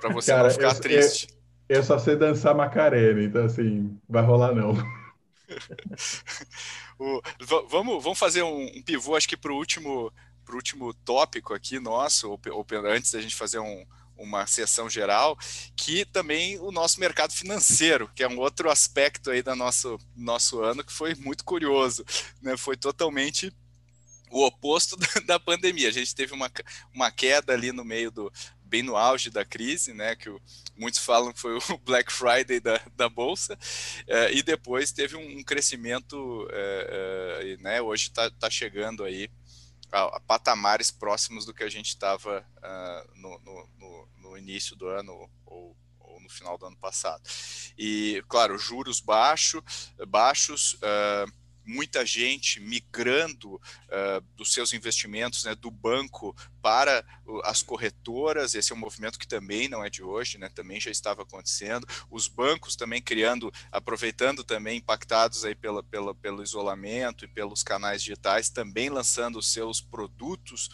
B: para você Cara, não ficar eu, triste.
C: Eu só sei dançar Macarena, então assim, vai rolar não. (laughs)
B: o, vamos, vamos fazer um, um pivô, acho que para o último, pro último tópico aqui nosso, ou, ou antes da gente fazer um, uma sessão geral, que também o nosso mercado financeiro, que é um outro aspecto aí do nosso, nosso ano que foi muito curioso, né? Foi totalmente o oposto (laughs) da pandemia. A gente teve uma, uma queda ali no meio do, bem no auge da crise, né, que o, muitos falam que foi o (laughs) Black Friday da, da bolsa, é, e depois teve um, um crescimento, é, é, né, hoje está tá chegando aí a, a, patamares próximos do que a gente estava uh, ah, no, no, no, início do ano ou, ou, no final do ano passado. E, claro, juros baixo, baixos, uh, muita gente migrando uh, dos seus investimentos né, do banco para as corretoras, esse é um movimento que também não é de hoje, né, também já estava acontecendo, os bancos também criando, aproveitando também, impactados aí pela, pela, pelo isolamento e pelos canais digitais, também lançando os seus produtos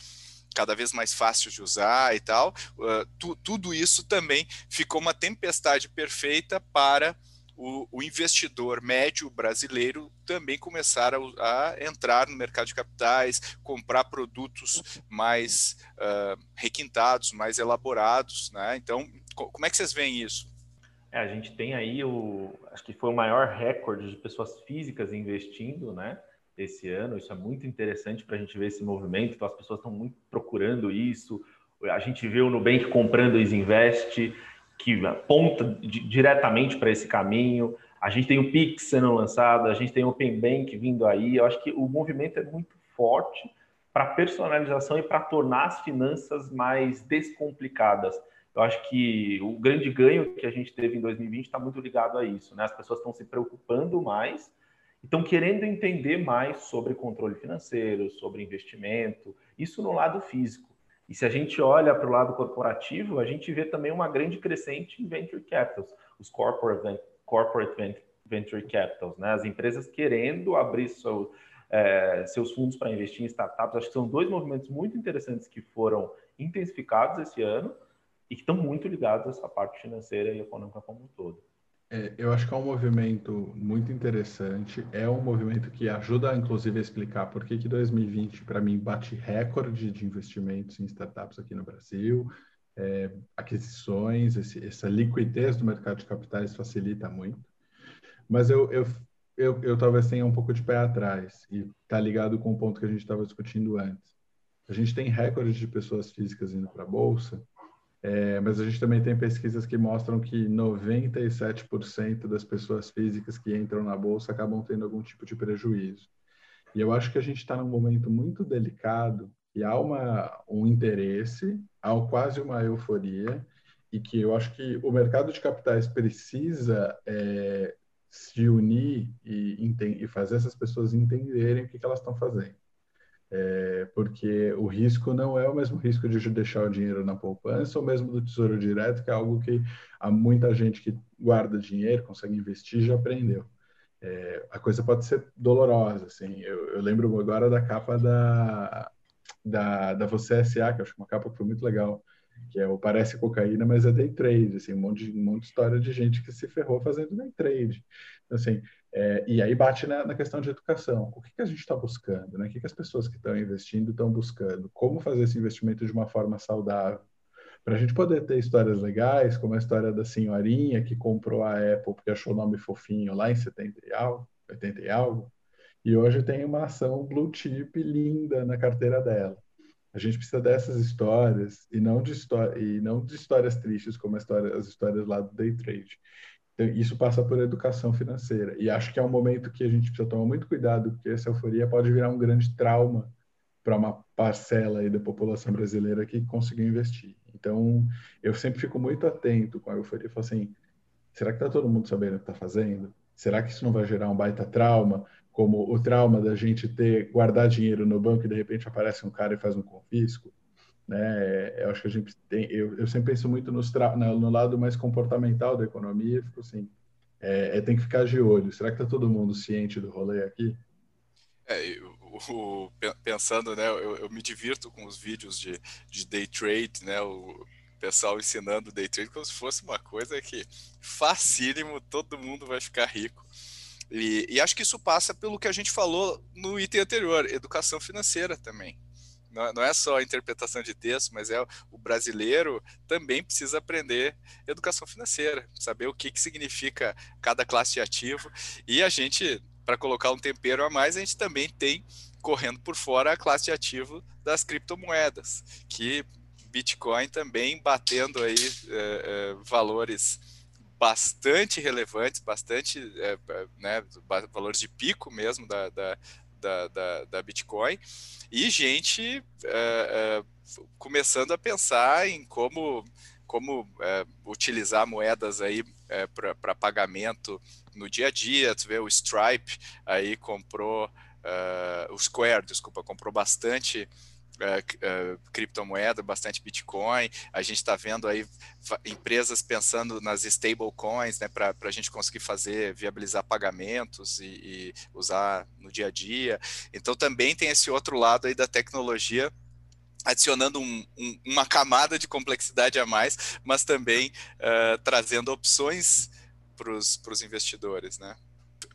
B: cada vez mais fáceis de usar e tal, uh, tu, tudo isso também ficou uma tempestade perfeita para o, o, investidor médio brasileiro também começar a, a, entrar no mercado de capitais, comprar produtos mais uh, requintados, mais elaborados, né? Então, como é que vocês veem isso?
D: É, a gente tem aí o, acho que foi o maior recorde de pessoas físicas investindo, né? Esse ano, isso é muito interessante para a gente ver esse movimento. Então, as pessoas estão muito procurando isso. A gente vê o Nubank comprando o Isinvest que aponta diretamente para esse caminho. A gente tem o Pix sendo lançado, a gente tem o Open Bank vindo aí. Eu acho que o movimento é muito forte para personalização e para tornar as finanças mais descomplicadas. Eu acho que o grande ganho que a gente teve em 2020 está muito ligado a isso. Né? As pessoas estão se preocupando mais estão querendo entender mais sobre controle financeiro, sobre investimento, isso no lado físico. E se a gente olha para o lado corporativo, a gente vê também uma grande crescente em venture capitals, os corporate, corporate venture capitals, né? as empresas querendo abrir seu, é, seus fundos para investir em startups. Acho que são dois movimentos muito interessantes que foram intensificados esse ano e que estão muito ligados a essa parte financeira e econômica como um todo.
C: É, eu acho que é um movimento muito interessante. É um movimento que ajuda, inclusive, a explicar por que, que 2020, para mim, bate recorde de investimentos em startups aqui no Brasil. É, aquisições, esse, essa liquidez do mercado de capitais facilita muito. Mas eu, eu, eu, eu talvez tenha um pouco de pé atrás, e está ligado com o ponto que a gente estava discutindo antes. A gente tem recorde de pessoas físicas indo para a Bolsa, é, mas a gente também tem pesquisas que mostram que 97% das pessoas físicas que entram na bolsa acabam tendo algum tipo de prejuízo. E eu acho que a gente está num momento muito delicado e há uma, um interesse, há quase uma euforia, e que eu acho que o mercado de capitais precisa é, se unir e, e, fazer essas pessoas entenderem o que, que elas estão fazendo é, porque o risco não é o mesmo risco de deixar o dinheiro na poupança ou mesmo do tesouro direto, que é algo que há muita gente que guarda dinheiro, consegue investir, já aprendeu. É, a coisa pode ser dolorosa, assim. Eu, eu, lembro agora da capa da, da, da Você SA, que eu acho uma capa que foi muito legal, que é o Parece Cocaína, mas é day trade, assim, um monte, um monte de história de gente que se ferrou fazendo day trade. Assim, é, e aí bate na, na, questão de educação. O que, que a gente está buscando? Né? O que, que as pessoas que estão investindo estão buscando? Como fazer esse investimento de uma forma saudável? Para a gente poder ter histórias legais, como a história da senhorinha que comprou a Apple porque achou o nome fofinho lá em 70 e algo, 80 e algo, e hoje tem uma ação blue chip linda na carteira dela. A gente precisa dessas histórias e não de, e não de histórias tristes como história, as histórias lá do day trade. Então, isso passa por educação financeira. E acho que é um momento que a gente precisa tomar muito cuidado, porque essa euforia pode virar um grande trauma para uma parcela aí da população brasileira que conseguiu investir. Então, eu sempre fico muito atento com a euforia. Falo assim, será que está todo mundo sabendo o que está fazendo? Será que isso não vai gerar um baita trauma? Como o trauma da gente ter guardar dinheiro no banco e de repente aparece um cara e faz um confisco? Né? Eu acho que a gente tem, eu, eu sempre penso muito nos no lado mais comportamental da economia, fico assim, é, é, tem que ficar de olho. Será que está todo mundo ciente do rolê aqui?
B: É, o, pensando, né, eu, eu, me divirto com os vídeos de, de day trade, né, o pessoal ensinando day trade como se fosse uma coisa que facílimo, todo mundo vai ficar rico. E, e acho que isso passa pelo que a gente falou no item anterior, educação financeira também não, é só a interpretação de texto, mas é o brasileiro também precisa aprender educação financeira, saber o que, que significa cada classe de ativo. E a gente, para colocar um tempero a mais, a gente também tem correndo por fora a classe de ativo das criptomoedas, que Bitcoin também batendo aí é, é, valores bastante relevantes, bastante é, né, valores de pico mesmo da, da, da, da, da Bitcoin e gente é, é, começando a pensar em como, como é, utilizar moedas aí é, para pagamento no dia a dia. Tu vê o Stripe aí comprou, é, o Square, desculpa, comprou bastante uh, criptomoeda, bastante Bitcoin. A gente está vendo aí empresas pensando nas stablecoins, né, para a gente conseguir fazer, viabilizar pagamentos e, e, usar no dia a dia. Então também tem esse outro lado aí da tecnologia adicionando um, um, uma camada de complexidade a mais, mas também uh, trazendo opções para os investidores, né?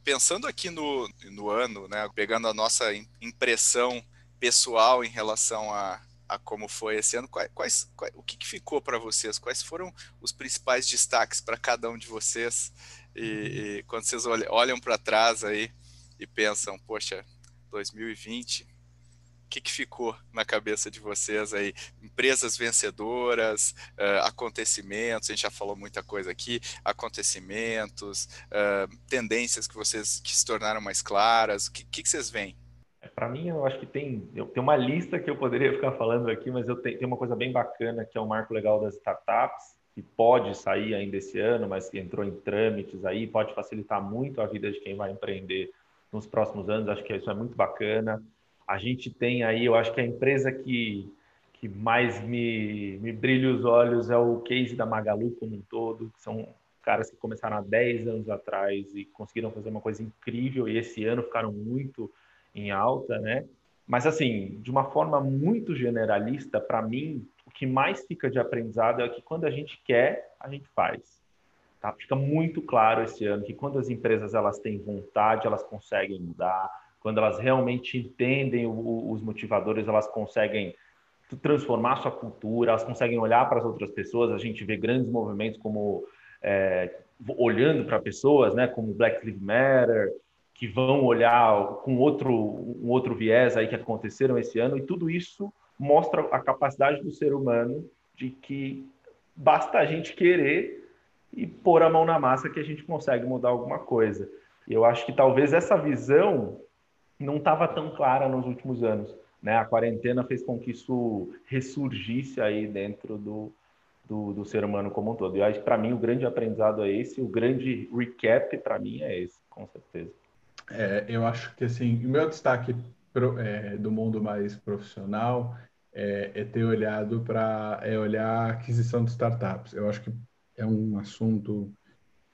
B: Pensando aqui no, no ano, né, pegando a nossa impressão pessoal em relação a, a como foi esse ano, quais, quais, quais o que, que ficou para vocês? Quais foram os principais destaques para cada um de vocês? E, e quando vocês olham, olham para trás aí e pensam, poxa, 2020 que, que ficou na cabeça de vocês aí? Empresas vencedoras, uh, acontecimentos, a gente já falou muita coisa aqui, acontecimentos, uh, tendências que vocês que se tornaram mais claras, o que, que, que vocês veem?
D: Para mim, eu acho que tem, eu tenho uma lista que eu poderia (laughs) ficar falando aqui, mas eu tenho, uma coisa bem bacana que é o marco legal das startups, que pode sair ainda esse ano, mas que entrou em trâmites aí, pode facilitar muito a vida de quem vai empreender nos próximos anos. Acho que isso é muito bacana. A gente tem aí, eu acho que a empresa que, que mais me, me brilha os olhos é o case da Magalu como um todo, que são caras que começaram há 10 anos atrás e conseguiram fazer uma coisa incrível e esse ano ficaram muito em alta, né? Mas assim, de uma forma muito generalista, para mim, o que mais fica de aprendizado é que quando a gente quer, a gente faz. Tá? Fica muito claro esse ano que quando as empresas elas têm vontade, elas conseguem mudar quando elas realmente entendem o, os motivadores, elas conseguem transformar sua cultura, elas conseguem olhar para as outras pessoas. A gente vê grandes movimentos como é, olhando para pessoas, né, como Black Lives Matter, que vão olhar com outro um outro viés aí que aconteceram esse ano e tudo isso mostra a capacidade do ser humano de que basta a gente querer e pôr a mão na massa que a gente consegue mudar alguma coisa. Eu acho que talvez essa visão não estava tão clara nos últimos anos. Né? A quarentena fez com que isso ressurgisse aí dentro do, do, do ser humano como um todo. E para mim o grande aprendizado é esse, o grande recap para mim é esse, com certeza.
C: É, eu acho que assim, o meu destaque pro, é, do mundo mais profissional é, é ter olhado para é olhar a aquisição de startups. Eu acho que é um assunto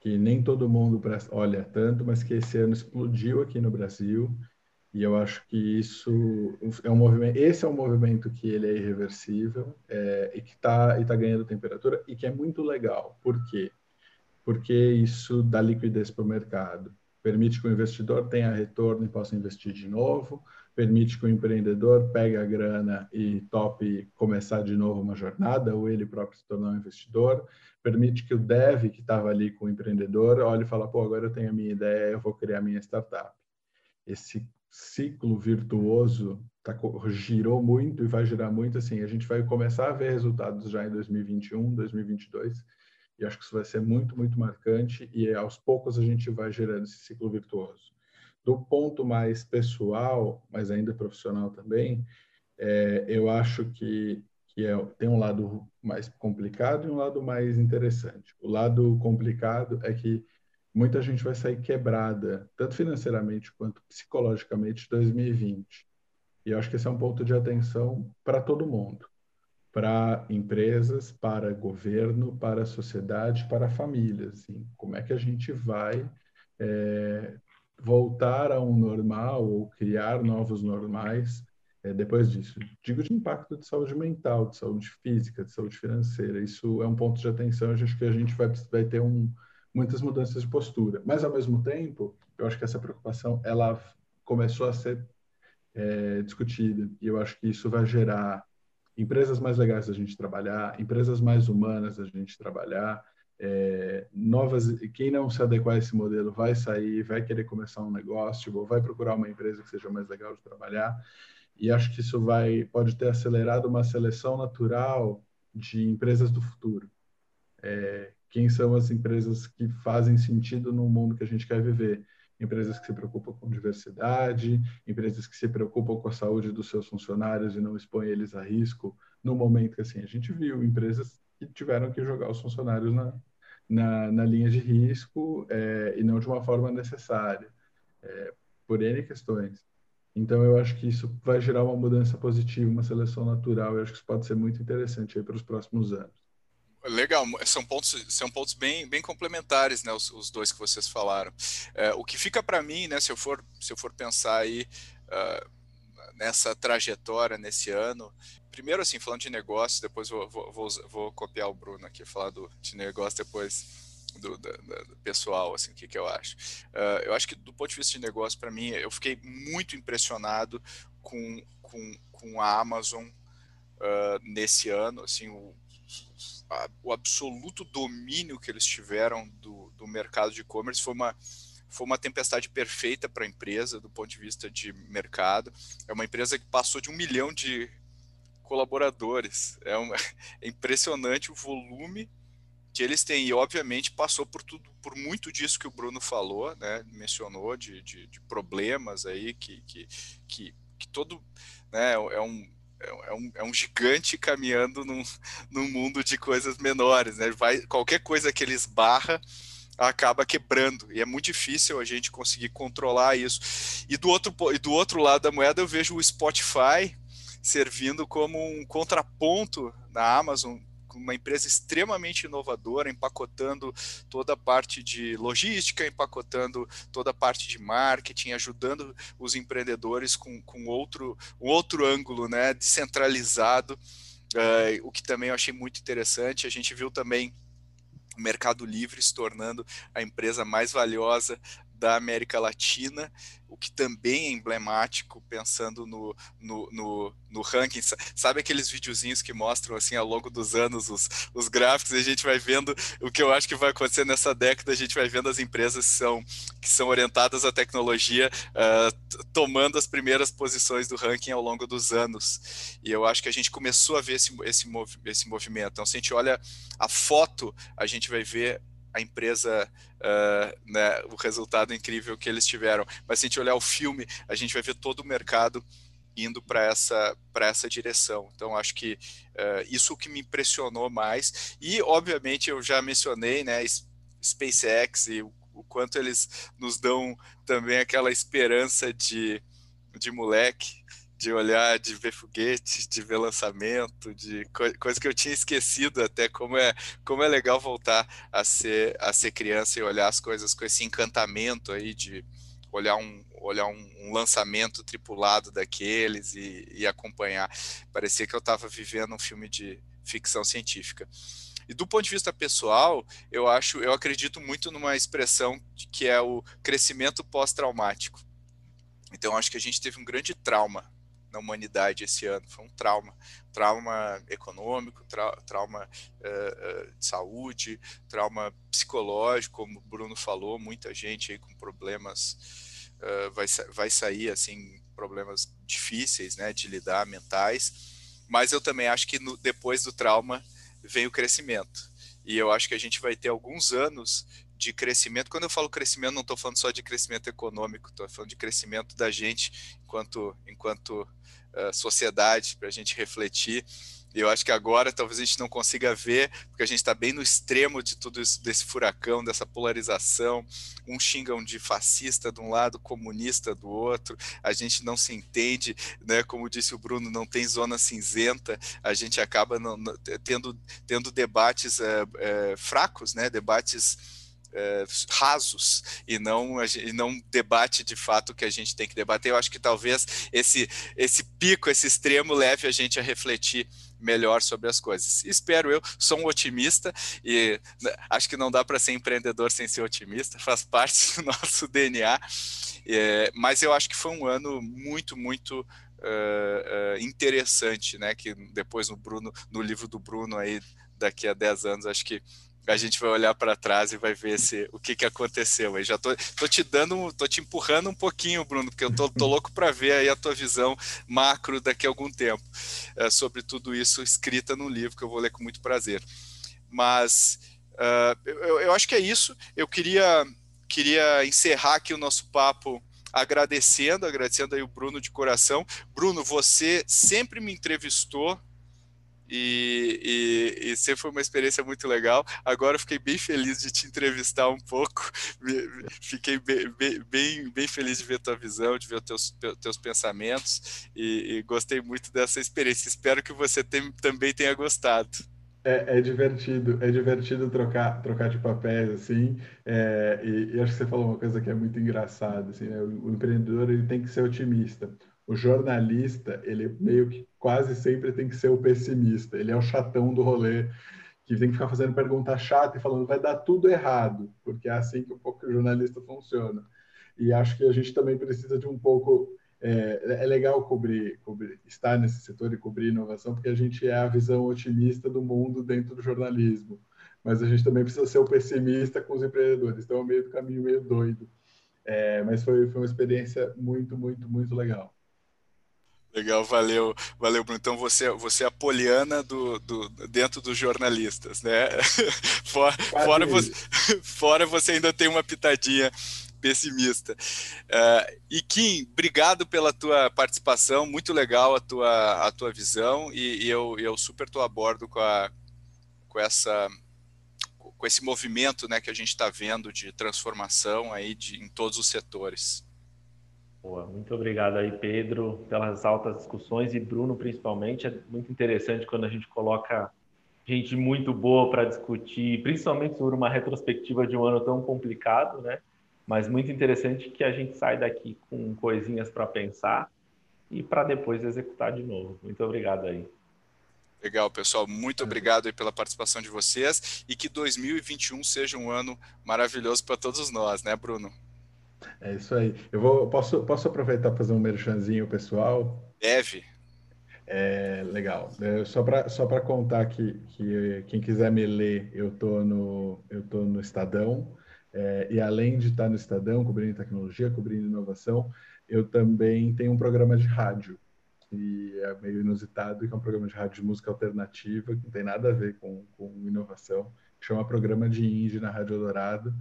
C: que nem todo mundo olha tanto, mas que esse ano explodiu aqui no Brasil. E eu acho que isso é um movimento, esse é um movimento que ele é irreversível é, e que está tá ganhando temperatura e que é muito legal. Por quê? Porque isso dá liquidez para o mercado, permite que o investidor tenha retorno e possa investir de novo, permite que o empreendedor pegue a grana e tope começar de novo uma jornada, ou ele próprio se tornar um investidor, permite que o dev que estava ali com o empreendedor olhe e fala, pô, agora eu tenho a minha ideia, eu vou criar a minha startup. Esse ciclo virtuoso tá, girou muito e vai girar muito. Assim, a gente vai começar a ver resultados já em 2021, 2022, e acho que isso vai ser muito, muito marcante. E aos poucos a gente vai gerando esse ciclo virtuoso. Do ponto mais pessoal, mas ainda profissional também, é, eu acho que, que é, tem um lado mais complicado e um lado mais interessante. O lado complicado é que muita gente vai sair quebrada, tanto financeiramente quanto psicologicamente, de 2020. E eu acho que esse é um ponto de atenção para todo mundo, para empresas, para governo, para sociedade, para famílias. Assim, como é que a gente vai é, voltar a um normal ou criar novos normais é, depois disso? Digo de impacto de saúde mental, de saúde física, de saúde financeira. Isso é um ponto de atenção. Eu acho que a gente vai, vai ter um muitas mudanças de postura. Mas, ao mesmo tempo, eu acho que essa preocupação ela começou a ser é, discutida. E eu acho que isso vai gerar empresas mais legais da gente trabalhar, empresas mais humanas da gente trabalhar, é, novas. Quem não se adequar a esse modelo vai sair, vai querer começar um negócio, ou vai procurar uma empresa que seja mais legal de trabalhar. E acho que isso vai pode ter acelerado uma seleção natural de empresas do futuro. É, quem são as empresas que fazem sentido no mundo que a gente quer viver. Empresas que se preocupam com diversidade, empresas que se preocupam com a saúde dos seus funcionários e não expõem eles a risco no momento que assim a gente viu empresas que tiveram que jogar os funcionários na, na, na linha de risco é, e não de uma forma necessária, é, por N questões. Então, eu acho que isso vai gerar uma mudança positiva, uma seleção natural. Eu acho que isso pode ser muito interessante para os próximos anos.
B: Legal, são pontos, são pontos bem, bem complementares, né, os, os dois que vocês falaram. É, o que fica para mim, né, se eu for, se eu for pensar aí uh, nessa trajetória nesse ano, primeiro assim, falando de negócio, depois vou, vou, vou, vou copiar o Bruno aqui, falar do, de negócio depois do, do, do, pessoal, assim, o que, que eu acho. Uh, eu acho que do ponto de vista de negócio, para mim, eu fiquei muito impressionado com, com, com a Amazon uh, nesse ano, assim, o, a, o absoluto domínio que eles tiveram do, do mercado de e-commerce foi uma, foi uma tempestade perfeita para a empresa do ponto de vista de mercado. É uma empresa que passou de um milhão de colaboradores. É, uma, (laughs) é impressionante o volume que eles têm e obviamente passou por tudo, por muito disso que o Bruno falou, né? Mencionou de, de, de problemas aí que, que, que, que todo, né? É um é um, é um gigante caminhando num, num mundo de coisas menores, né? Vai, qualquer coisa que ele esbarra acaba quebrando e é muito difícil a gente conseguir controlar isso. E do outro, e do outro lado da moeda eu vejo o Spotify servindo como um contraponto na Amazon uma empresa extremamente inovadora, empacotando toda a parte de logística, empacotando toda a parte de marketing, ajudando os empreendedores com, com outro, um outro ângulo, né, descentralizado, uh, o que também eu achei muito interessante. A gente viu também o Mercado Livre se tornando a empresa mais valiosa da América Latina, o que também é emblemático, pensando no, no, no, no, ranking. Sabe aqueles videozinhos que mostram, assim, ao longo dos anos, os, os gráficos, a gente vai vendo o que eu acho que vai acontecer nessa década, a gente vai vendo as empresas que são, que são orientadas à tecnologia uh, tomando as primeiras posições do ranking ao longo dos anos. E eu acho que a gente começou a ver esse, esse, mov, esse movimento. Então, se a gente olha a foto, a gente vai ver a empresa, uh, né, o resultado incrível que eles tiveram. Mas se a gente olhar o filme, a gente vai ver todo o mercado indo para essa, essa direção. Então, acho que uh, isso que me impressionou mais. E, obviamente, eu já mencionei, né, SpaceX e o, o quanto eles nos dão também aquela esperança de, de moleque, de olhar, de ver foguetes, de ver lançamento, de co coisa que eu tinha esquecido até como é como é legal voltar a ser a ser criança e olhar as coisas com esse encantamento aí de olhar um olhar um, um lançamento tripulado daqueles e, e acompanhar. Parecia que eu estava vivendo um filme de ficção científica. E do ponto de vista pessoal, eu acho, eu acredito muito numa expressão que é o crescimento pós-traumático. Então, acho que a gente teve um grande trauma na humanidade esse ano. Foi um trauma, trauma econômico, tra trauma uh, uh, de saúde, trauma psicológico, como o Bruno falou, muita gente aí com problemas uh, vai, vai sair assim problemas difíceis, né, de lidar mentais. Mas eu também acho que no, depois do trauma vem o crescimento. E eu acho que a gente vai ter alguns anos de crescimento. Quando eu falo crescimento, não estou falando só de crescimento econômico, estou falando de crescimento da gente enquanto, enquanto uh, sociedade, para a gente refletir. E eu acho que agora talvez a gente não consiga ver, porque a gente está bem no extremo de tudo isso, desse furacão, dessa polarização. Um xingam de fascista de um lado, comunista do outro. A gente não se entende, né? Como disse o Bruno, não tem zona cinzenta. A gente acaba não, não, tendo, tendo debates uh, uh, fracos, né? Debates é, rasos e não, e não debate de fato o que a gente tem que debater. Eu acho que talvez esse, esse pico, esse extremo leve a gente a refletir melhor sobre as coisas. Espero eu, sou um otimista e né, acho que não dá para ser empreendedor sem ser otimista, faz parte (laughs) do nosso DNA. É, mas eu acho que foi um ano muito, muito uh, uh, interessante, né? Que depois no Bruno, no livro do Bruno aí daqui a 10 anos, acho que a gente vai olhar para trás e vai ver se, o que, que aconteceu. Eu já tô, tô te dando, tô te empurrando um pouquinho, Bruno, porque eu tô, tô louco para ver aí a tua visão macro daqui a algum tempo é, sobre tudo isso escrita num livro que eu vou ler com muito prazer. Mas uh, eu, eu acho que é isso. Eu queria, queria encerrar aqui o nosso papo agradecendo, agradecendo aí o Bruno de coração. Bruno, você sempre me entrevistou e, e, e, sempre foi uma experiência muito legal. Agora fiquei bem feliz de te entrevistar um pouco, (laughs) fiquei bem, bem, bem feliz de ver tua visão, de ver teus, teus pensamentos e, e gostei muito dessa experiência. Espero que você tem, também tenha gostado.
C: É, é, divertido, é divertido trocar, trocar de papéis, assim, é, e, e, acho que você falou uma coisa que é muito engraçada, assim, né? o, o empreendedor ele tem que ser otimista o jornalista, ele meio que quase sempre tem que ser o pessimista, ele é o chatão do rolê, que tem que ficar fazendo pergunta chata e falando vai dar tudo errado, porque é assim que um pouco o jornalista funciona. E acho que a gente também precisa de um pouco. É, é legal cobrir, cobrir, estar nesse setor e cobrir inovação, porque a gente é a visão otimista do mundo dentro do jornalismo. Mas a gente também precisa ser o pessimista com os empreendedores, então é meio do caminho meio doido. É, mas foi, foi uma experiência muito, muito, muito legal.
B: Legal, valeu, valeu, Bruno. Então você, você é a poliana do, do, dentro dos jornalistas, né? (laughs) fora, fora, você, (laughs) fora você ainda tem uma pitadinha pessimista. Uh, e Kim, obrigado pela tua participação, muito legal a tua, a tua visão e, e eu, eu super estou a bordo com, a, com essa com esse movimento né, que a gente está vendo de transformação aí de, em todos os setores.
D: Boa, muito obrigado aí, Pedro, pelas altas discussões e Bruno, principalmente. É muito interessante quando a gente coloca gente muito boa para discutir, principalmente sobre uma retrospectiva de um ano tão complicado, né? Mas muito interessante que a gente sai daqui com coisinhas para pensar e para depois executar de novo. Muito obrigado aí.
B: Legal, pessoal. Muito obrigado pela participação de vocês e que 2021 seja um ano maravilhoso para todos nós, né, Bruno?
C: É isso aí. Eu vou, posso, posso aproveitar para fazer um merchanzinho pessoal?
B: Deve.
C: É, legal. É, só para só contar que, que quem quiser me ler, eu tô no, eu tô no Estadão. É, e além de estar no Estadão, cobrindo tecnologia, cobrindo inovação, eu também tenho um programa de rádio que é meio inusitado, que é um programa de rádio de música alternativa, que não tem nada a ver com, com inovação, chama Programa de Indie na Rádio Dourado.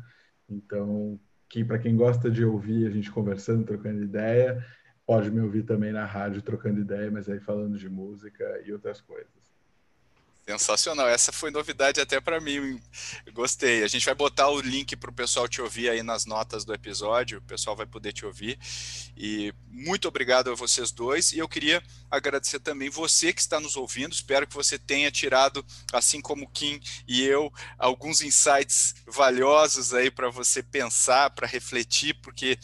C: Então, que para quem gosta de ouvir a gente conversando, trocando ideia, pode me ouvir também na rádio trocando ideia, mas aí falando de música e outras coisas.
B: Sensacional. Essa foi novidade até para mim. Gostei. A gente vai botar o link para o pessoal te ouvir aí nas notas do episódio. O pessoal vai poder te ouvir. E muito obrigado a vocês dois. E eu queria agradecer também você que está nos ouvindo. Espero que você tenha tirado, assim como Kim e eu, alguns insights valiosos aí para você pensar, para refletir, porque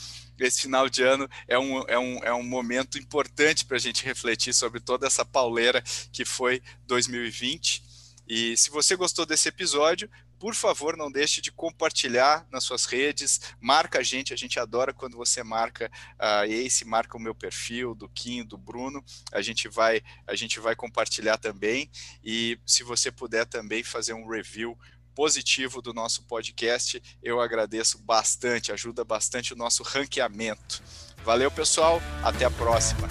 B: esse final de ano é um, é um, é um momento importante para a gente refletir sobre toda essa pauleira que foi 2020. E se você gostou desse episódio, por favor, não deixe de compartilhar nas suas redes, marca a gente, a gente adora quando você marca a uh, Ace, marca o meu perfil, do Kim, do Bruno, a gente vai a gente vai compartilhar também, e se você puder também fazer um review positivo do nosso podcast, eu agradeço bastante, ajuda bastante o nosso ranqueamento. Valeu, pessoal, até a próxima.